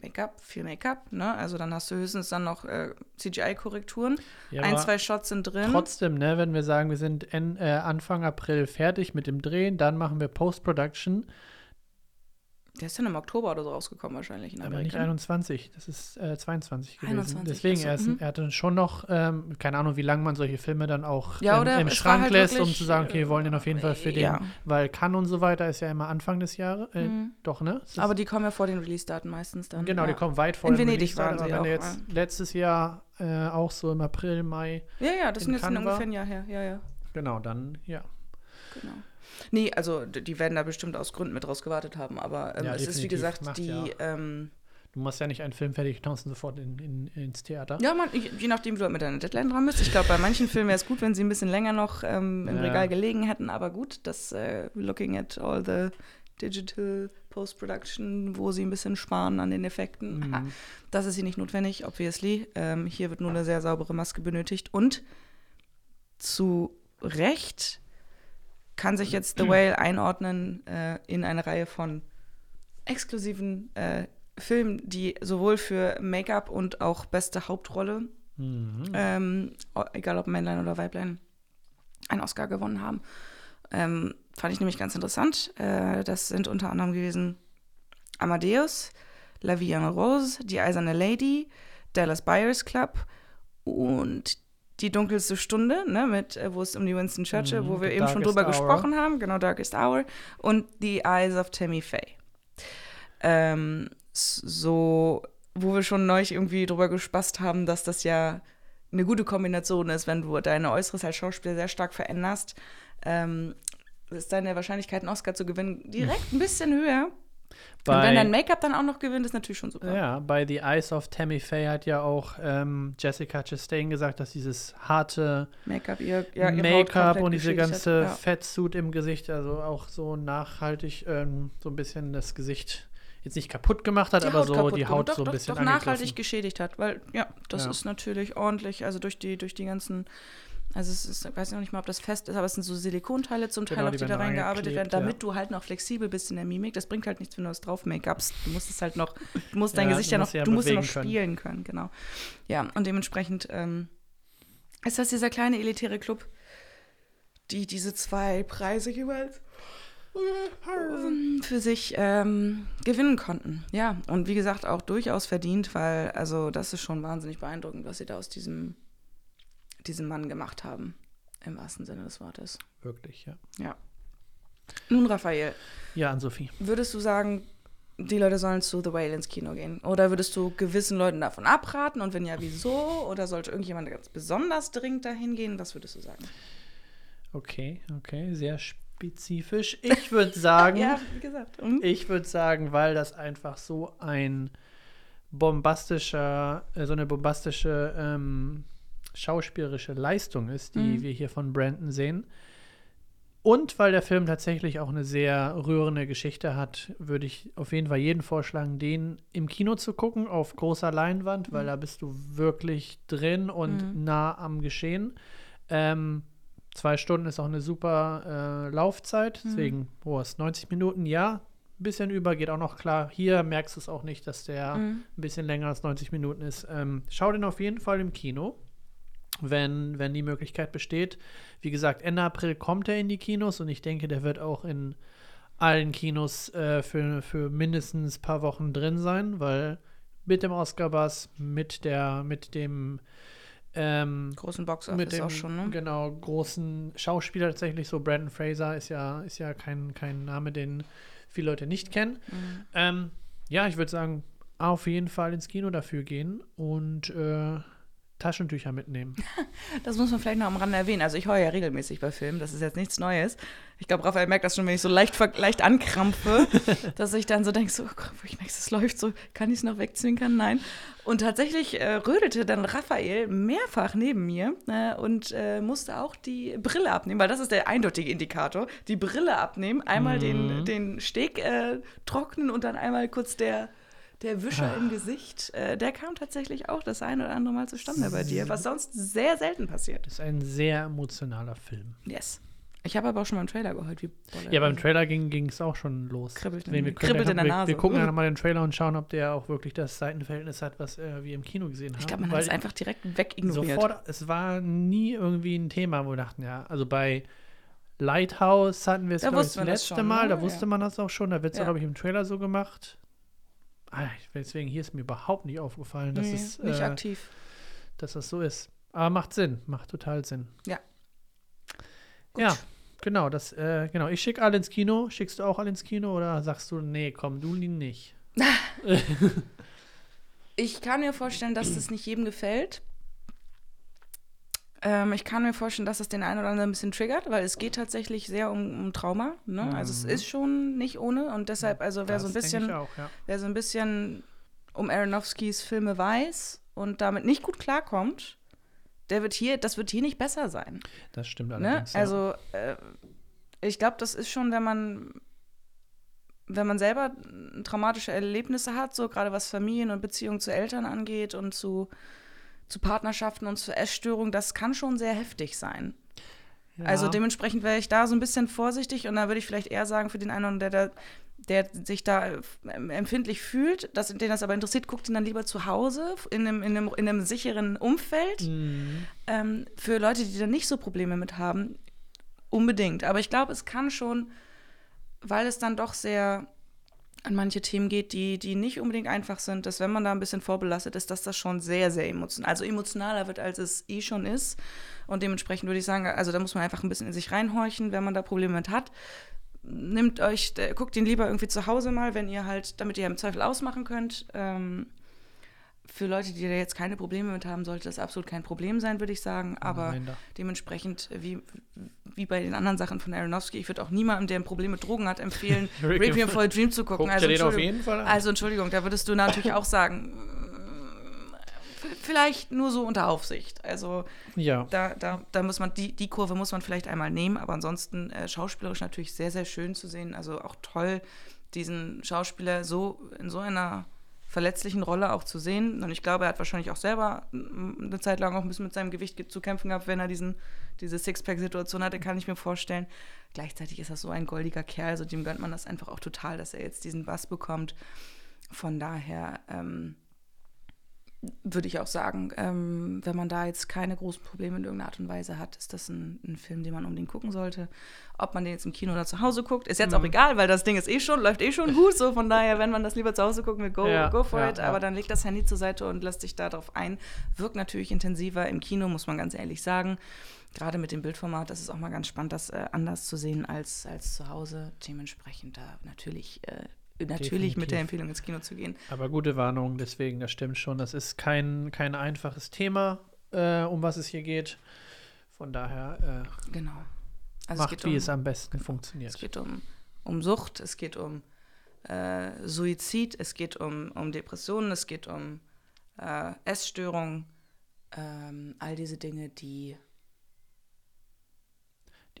Make-up, viel Make-up, ne? Also dann hast du höchstens dann noch äh, CGI-Korrekturen. Ja, Ein, zwei Shots sind drin. Trotzdem, ne, wenn wir sagen, wir sind en, äh, Anfang April fertig mit dem Drehen, dann machen wir Post-Production, Der ist dann im Oktober oder so rausgekommen wahrscheinlich in aber nicht Amerika. 21, das ist äh, 22 gewesen. 21, Deswegen, ach so, er, ist, mhm. er hatte schon noch, ähm, keine Ahnung, wie lange man solche Filme dann auch Ja, ähm, im Schrank halt lässt, um zu sagen, okay, wir wollen den auf jeden Fall für den, ja. weil Cannes und so weiter ist ja immer Anfang des Jahres, äh, Mhm. doch, ne? Ist- Aber die kommen ja vor den Release-Daten meistens dann. Genau, ja. die kommen weit vor In dem Venedig waren sie auch, jetzt letztes Jahr äh, auch so im April, Mai, Ja, ja, das sind jetzt ungefähr ein Jahr her. Ja, ja, genau, dann, ja. genau. Nee, also die werden da bestimmt aus Gründen mit draus gewartet haben, aber ähm, Ja, es ist wie gesagt Macht die, ja. ähm, Du machst ja nicht einen Film fertig und ihn sofort in, in, ins Theater. ja, man, je nachdem, wie du halt mit deiner Deadline dran bist. Ich glaube, bei manchen Filmen wäre es gut, wenn sie ein bisschen länger noch ähm, im Ja. Regal gelegen hätten, aber gut, das äh, looking at all the digital Post-Production, wo sie ein bisschen sparen an den Effekten. Mhm. Das ist hier nicht notwendig, obviously. Ähm, hier wird nur eine sehr saubere Maske benötigt. Und zu Recht kann sich jetzt The Whale einordnen äh, in eine Reihe von exklusiven äh, Filmen, die sowohl für Make-up und auch beste Hauptrolle, Mhm. ähm, egal ob Männlein oder Weiblein, einen Oscar gewonnen haben. Ähm, fand ich nämlich ganz interessant. Äh, das sind unter anderem gewesen Amadeus, La Vie en Rose, Die Eiserne Lady, Dallas Buyers Club und Die dunkelste Stunde, ne, mit, äh, wo es um die Winston Churchill, Mhm, wo wir eben schon drüber Hour. gesprochen haben, genau, Darkest Hour, und The Eyes of Tammy Faye. Ähm, so, wo wir schon neulich irgendwie drüber gespaßt haben, dass das ja eine gute Kombination ist, wenn du deine Äußeres als Schauspieler sehr stark veränderst, ähm, ist deine Wahrscheinlichkeit, einen Oscar zu gewinnen, direkt ein bisschen höher. Und wenn Bei, dein Make-up dann auch noch gewinnt, ist natürlich schon super. ja, bei The Eyes of Tammy Faye hat ja auch ähm, Jessica Chastain gesagt, dass dieses harte Make-up, ja, komplett und diese ganze hat. Ja. Fettsuit im Gesicht, also auch so nachhaltig ähm, so ein bisschen das Gesicht jetzt nicht kaputt gemacht hat, Die aber Haut so die. Haut doch, so ein doch, bisschen doch nachhaltig geschädigt hat, weil ja, das Ja. ist natürlich ordentlich, also durch die durch die ganzen also es ist, ich weiß noch nicht mal, ob das fest ist, aber es sind so Silikonteile zum Teil, Genau, auf die die da reingearbeitet werden, damit du halt noch flexibel bist in der Mimik. Das bringt halt nichts, wenn du das drauf Make-upst. Du musst es halt noch, du musst dein Ja, Gesicht ja noch, ja du musst ja noch bewegen können. spielen können, genau. Ja, und dementsprechend ähm, ist das dieser kleine elitäre Club, die diese zwei Preise jeweils ähm, für sich ähm, gewinnen konnten. Ja, und wie gesagt, auch durchaus verdient, weil, also, das ist schon wahnsinnig beeindruckend, was sie da aus diesem, diesem Mann gemacht haben. Im wahrsten Sinne des Wortes. Wirklich, ja. Ja. Nun, Raphael, Ja, an Sophie. würdest du sagen, die Leute sollen zu The Whale ins Kino gehen? Oder würdest du gewissen Leuten davon abraten? Und wenn ja, wieso? Oder sollte irgendjemand ganz besonders dringend dahin gehen? Was würdest du sagen? Okay, okay, sehr spezifisch. Ich würde sagen, Ja, wie gesagt. Mhm. ich würde sagen, weil das einfach so ein bombastischer, äh, so eine bombastische ähm, schauspielerische Leistung ist, die Mhm. wir hier von Brandon sehen. Und weil der Film tatsächlich auch eine sehr rührende Geschichte hat, würde ich auf jeden Fall jeden vorschlagen, den im Kino zu gucken, auf großer Leinwand, weil da bist du wirklich drin und Mhm. nah am Geschehen. Ähm, zwei Stunden ist auch eine super äh, Laufzeit, Mhm. deswegen, wo ist 90 Minuten, ja, ein bisschen über, geht auch noch klar. Hier merkst du es auch nicht, dass der Mhm. ein bisschen länger als 90 Minuten ist. Ähm, schau den auf jeden Fall im Kino, wenn, wenn die Möglichkeit besteht. Wie gesagt, Ende April kommt er in die Kinos und ich denke, der wird auch in allen Kinos äh, für, für mindestens ein paar Wochen drin sein, weil mit dem Oscar-Bass, mit der, mit dem ähm, Großen mit Boxoffice dem auch schon, ne? genau großen Schauspieler tatsächlich so Brandon Fraser ist ja ist ja kein, kein Name den viele Leute nicht kennen Mhm. ähm, ja ich würde sagen auf jeden Fall ins Kino dafür gehen und äh, Taschentücher mitnehmen Das muss man vielleicht noch am Rande erwähnen. Also ich heule ja regelmäßig bei Filmen, das ist jetzt nichts Neues. Ich glaube, Raphael merkt das schon, wenn ich so leicht, leicht ankrampfe, dass ich dann so denke, so, oh Gott, ich merke, es läuft so, kann ich es noch wegzwinkern? Nein. Und tatsächlich äh, rödelte dann Raphael mehrfach neben mir äh, und äh, musste auch die Brille abnehmen, weil das ist der eindeutige Indikator. Die Brille abnehmen, einmal den, Mhm. den Steg äh, trocknen und dann einmal kurz der, der Wischer Ah. im Gesicht. Äh, der kam tatsächlich auch das ein oder andere Mal zustande bei dir, was sonst sehr selten passiert. das ist ein sehr emotionaler Film Yes. Ich habe aber auch schon beim Trailer geheult, wie ja beim Trailer ging es auch schon los Kribbelt in- Deswegen, wir, kribbelt in der wir, Nase. wir gucken ja nochmal den Trailer und schauen ob der auch wirklich das Seitenverhältnis hat was äh, wir im Kino gesehen haben Ich glaube, man hat es einfach direkt wegignoriert. Sofort, es war nie irgendwie ein Thema, wo wir dachten, ja, also bei Lighthouse hatten wir es, Da das letzte schon, Mal, ne? da wusste Ja. man das auch schon, da wird es, Ja. glaube ich, im Trailer so gemacht. Ah, deswegen, hier ist mir überhaupt nicht aufgefallen, dass, Nee, es, nicht äh, aktiv. dass das so ist. Aber macht Sinn, macht total Sinn. Ja. Gut. Ja, genau, das, äh, genau. Ich schicke alle ins Kino. Schickst du auch alle ins Kino oder sagst du, nee, komm, du nicht? Ich kann mir vorstellen, dass das nicht jedem gefällt. Ähm, ich kann mir vorstellen, dass das den einen oder anderen ein bisschen triggert, weil es geht tatsächlich sehr um, um Trauma. Ne? Also es Mhm. ist schon nicht ohne und deshalb, also wer so ein Das bisschen, auch, ja. wer so ein bisschen um Aronofskis Filme weiß und damit nicht gut klarkommt, der wird hier, das wird hier nicht besser sein. Das stimmt Ne? allerdings. ja. Also äh, ich glaube, das ist schon, wenn man wenn man selber traumatische Erlebnisse hat, so gerade was Familien und Beziehungen zu Eltern angeht und zu, zu Partnerschaften und zu Essstörungen, das kann schon sehr heftig sein. ja. Also dementsprechend wäre ich da so ein bisschen vorsichtig und da würde ich vielleicht eher sagen, für den einen, der, da, der sich da äh, empfindlich fühlt, dass, den das aber interessiert, guckt ihn dann lieber zu Hause in einem, in einem, in einem sicheren Umfeld. Mhm. Ähm, für Leute, die da nicht so Probleme mit haben, unbedingt. Aber ich glaube, es kann schon, weil es dann doch sehr an manche Themen geht, die, die nicht unbedingt einfach sind, dass wenn man da ein bisschen vorbelastet ist, dass das schon sehr, sehr emotional, also emotionaler wird, als es eh schon ist. Und dementsprechend würde ich sagen, also da muss man einfach ein bisschen in sich reinhorchen, wenn man da Probleme mit hat. Nimmt euch, äh, guckt ihn lieber irgendwie zu Hause mal, wenn ihr halt, damit ihr im Zweifel ausmachen könnt. Ähm, für Leute, die da jetzt keine Probleme mit haben, sollte das absolut kein Problem sein, würde ich sagen. Aber Nein, dementsprechend, wie, wie bei den anderen Sachen von Aronofsky, ich würde auch niemandem, der ein Problem mit Drogen hat, empfehlen, Requiem for a Dream zu gucken. Guck Also, Entschuldigung, jeden Fall an. also Entschuldigung, da würdest du natürlich auch sagen, äh, vielleicht nur so unter Aufsicht. Also ja. da, da, da muss man, die, die Kurve muss man vielleicht einmal nehmen, aber ansonsten äh, schauspielerisch natürlich sehr, sehr schön zu sehen. Also auch toll, diesen Schauspieler so in so einer verletzlichen Rolle auch zu sehen. Und ich glaube, er hat wahrscheinlich auch selber eine Zeit lang auch ein bisschen mit seinem Gewicht ge- zu kämpfen gehabt, wenn er diesen, diese Sixpack-Situation hatte, kann ich mir vorstellen. Gleichzeitig ist er so ein goldiger Kerl, also dem gönnt man das einfach auch total, dass er jetzt diesen Bass bekommt. Von daher ähm, würde ich auch sagen, ähm, wenn man da jetzt keine großen Probleme in irgendeiner Art und Weise hat, ist das ein, ein Film, den man unbedingt gucken sollte. Ob man den jetzt im Kino oder zu Hause guckt, ist jetzt auch egal, weil das Ding ist eh schon, läuft eh schon gut. So von daher, wenn man das lieber zu Hause gucken will, go, Ja, go for ja, it. ja. Aber dann legt das Handy zur Seite und lässt sich darauf ein. Wirkt natürlich intensiver im Kino, muss man ganz ehrlich sagen. Gerade mit dem Bildformat, das ist auch mal ganz spannend, das äh, anders zu sehen als, als zu Hause. Dementsprechend da natürlich, äh, natürlich mit Definitiv. der Empfehlung ins Kino zu gehen. Aber gute Warnung, deswegen, das stimmt schon. Das ist kein, kein einfaches Thema, äh, um was es hier geht. Von daher Genau. äh, Also macht, wie um, es am besten Es funktioniert. geht um, um Sucht, es geht um äh, Suizid, es geht um, um Depressionen, es geht um äh, Essstörungen, ähm, all diese Dinge, die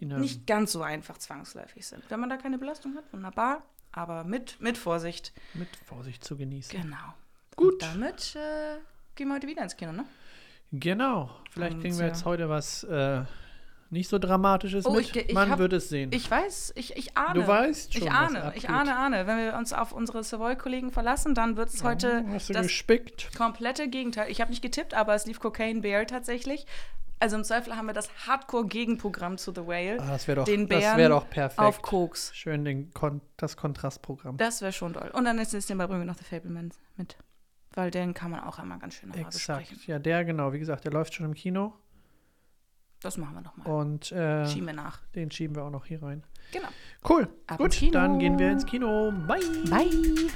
nicht ganz so einfach zwangsläufig sind. Wenn man da keine Belastung hat, wunderbar, aber mit, mit Vorsicht. mit Vorsicht zu genießen. Genau. Gut. Und damit äh, gehen wir heute wieder ins Kino, ne? Genau. Vielleicht kriegen wir jetzt heute was äh, nicht so Dramatisches Oh, mit. ich ich Man hab- wird es sehen. Ich weiß, ich, ich ahne. du weißt schon, ich ahne, ich ahne, ahne. Wenn wir uns auf unsere Savoy-Kollegen verlassen, dann wird es heute Hast du das gespickt? komplette Gegenteil. Ich habe nicht getippt, aber es lief Cocaine Bear tatsächlich. Also im Zweifel haben wir das Hardcore-Gegenprogramm zu The Whale. Ah, das wäre doch, den Bären das wär doch perfekt. Auf Koks. Schön den Kon das Kontrastprogramm. Das wäre schon toll. Und dann ist es den Brügge noch The Fableman mit. Weil den kann man auch einmal ganz schön nochmal besprechen. Ja, der genau. Wie gesagt, der läuft schon im Kino. Das machen wir nochmal. Und äh, schieben wir nach. Den schieben wir auch noch hier rein. Genau. Cool. Ab Gut, dann gehen wir ins Kino. Bye. Bye.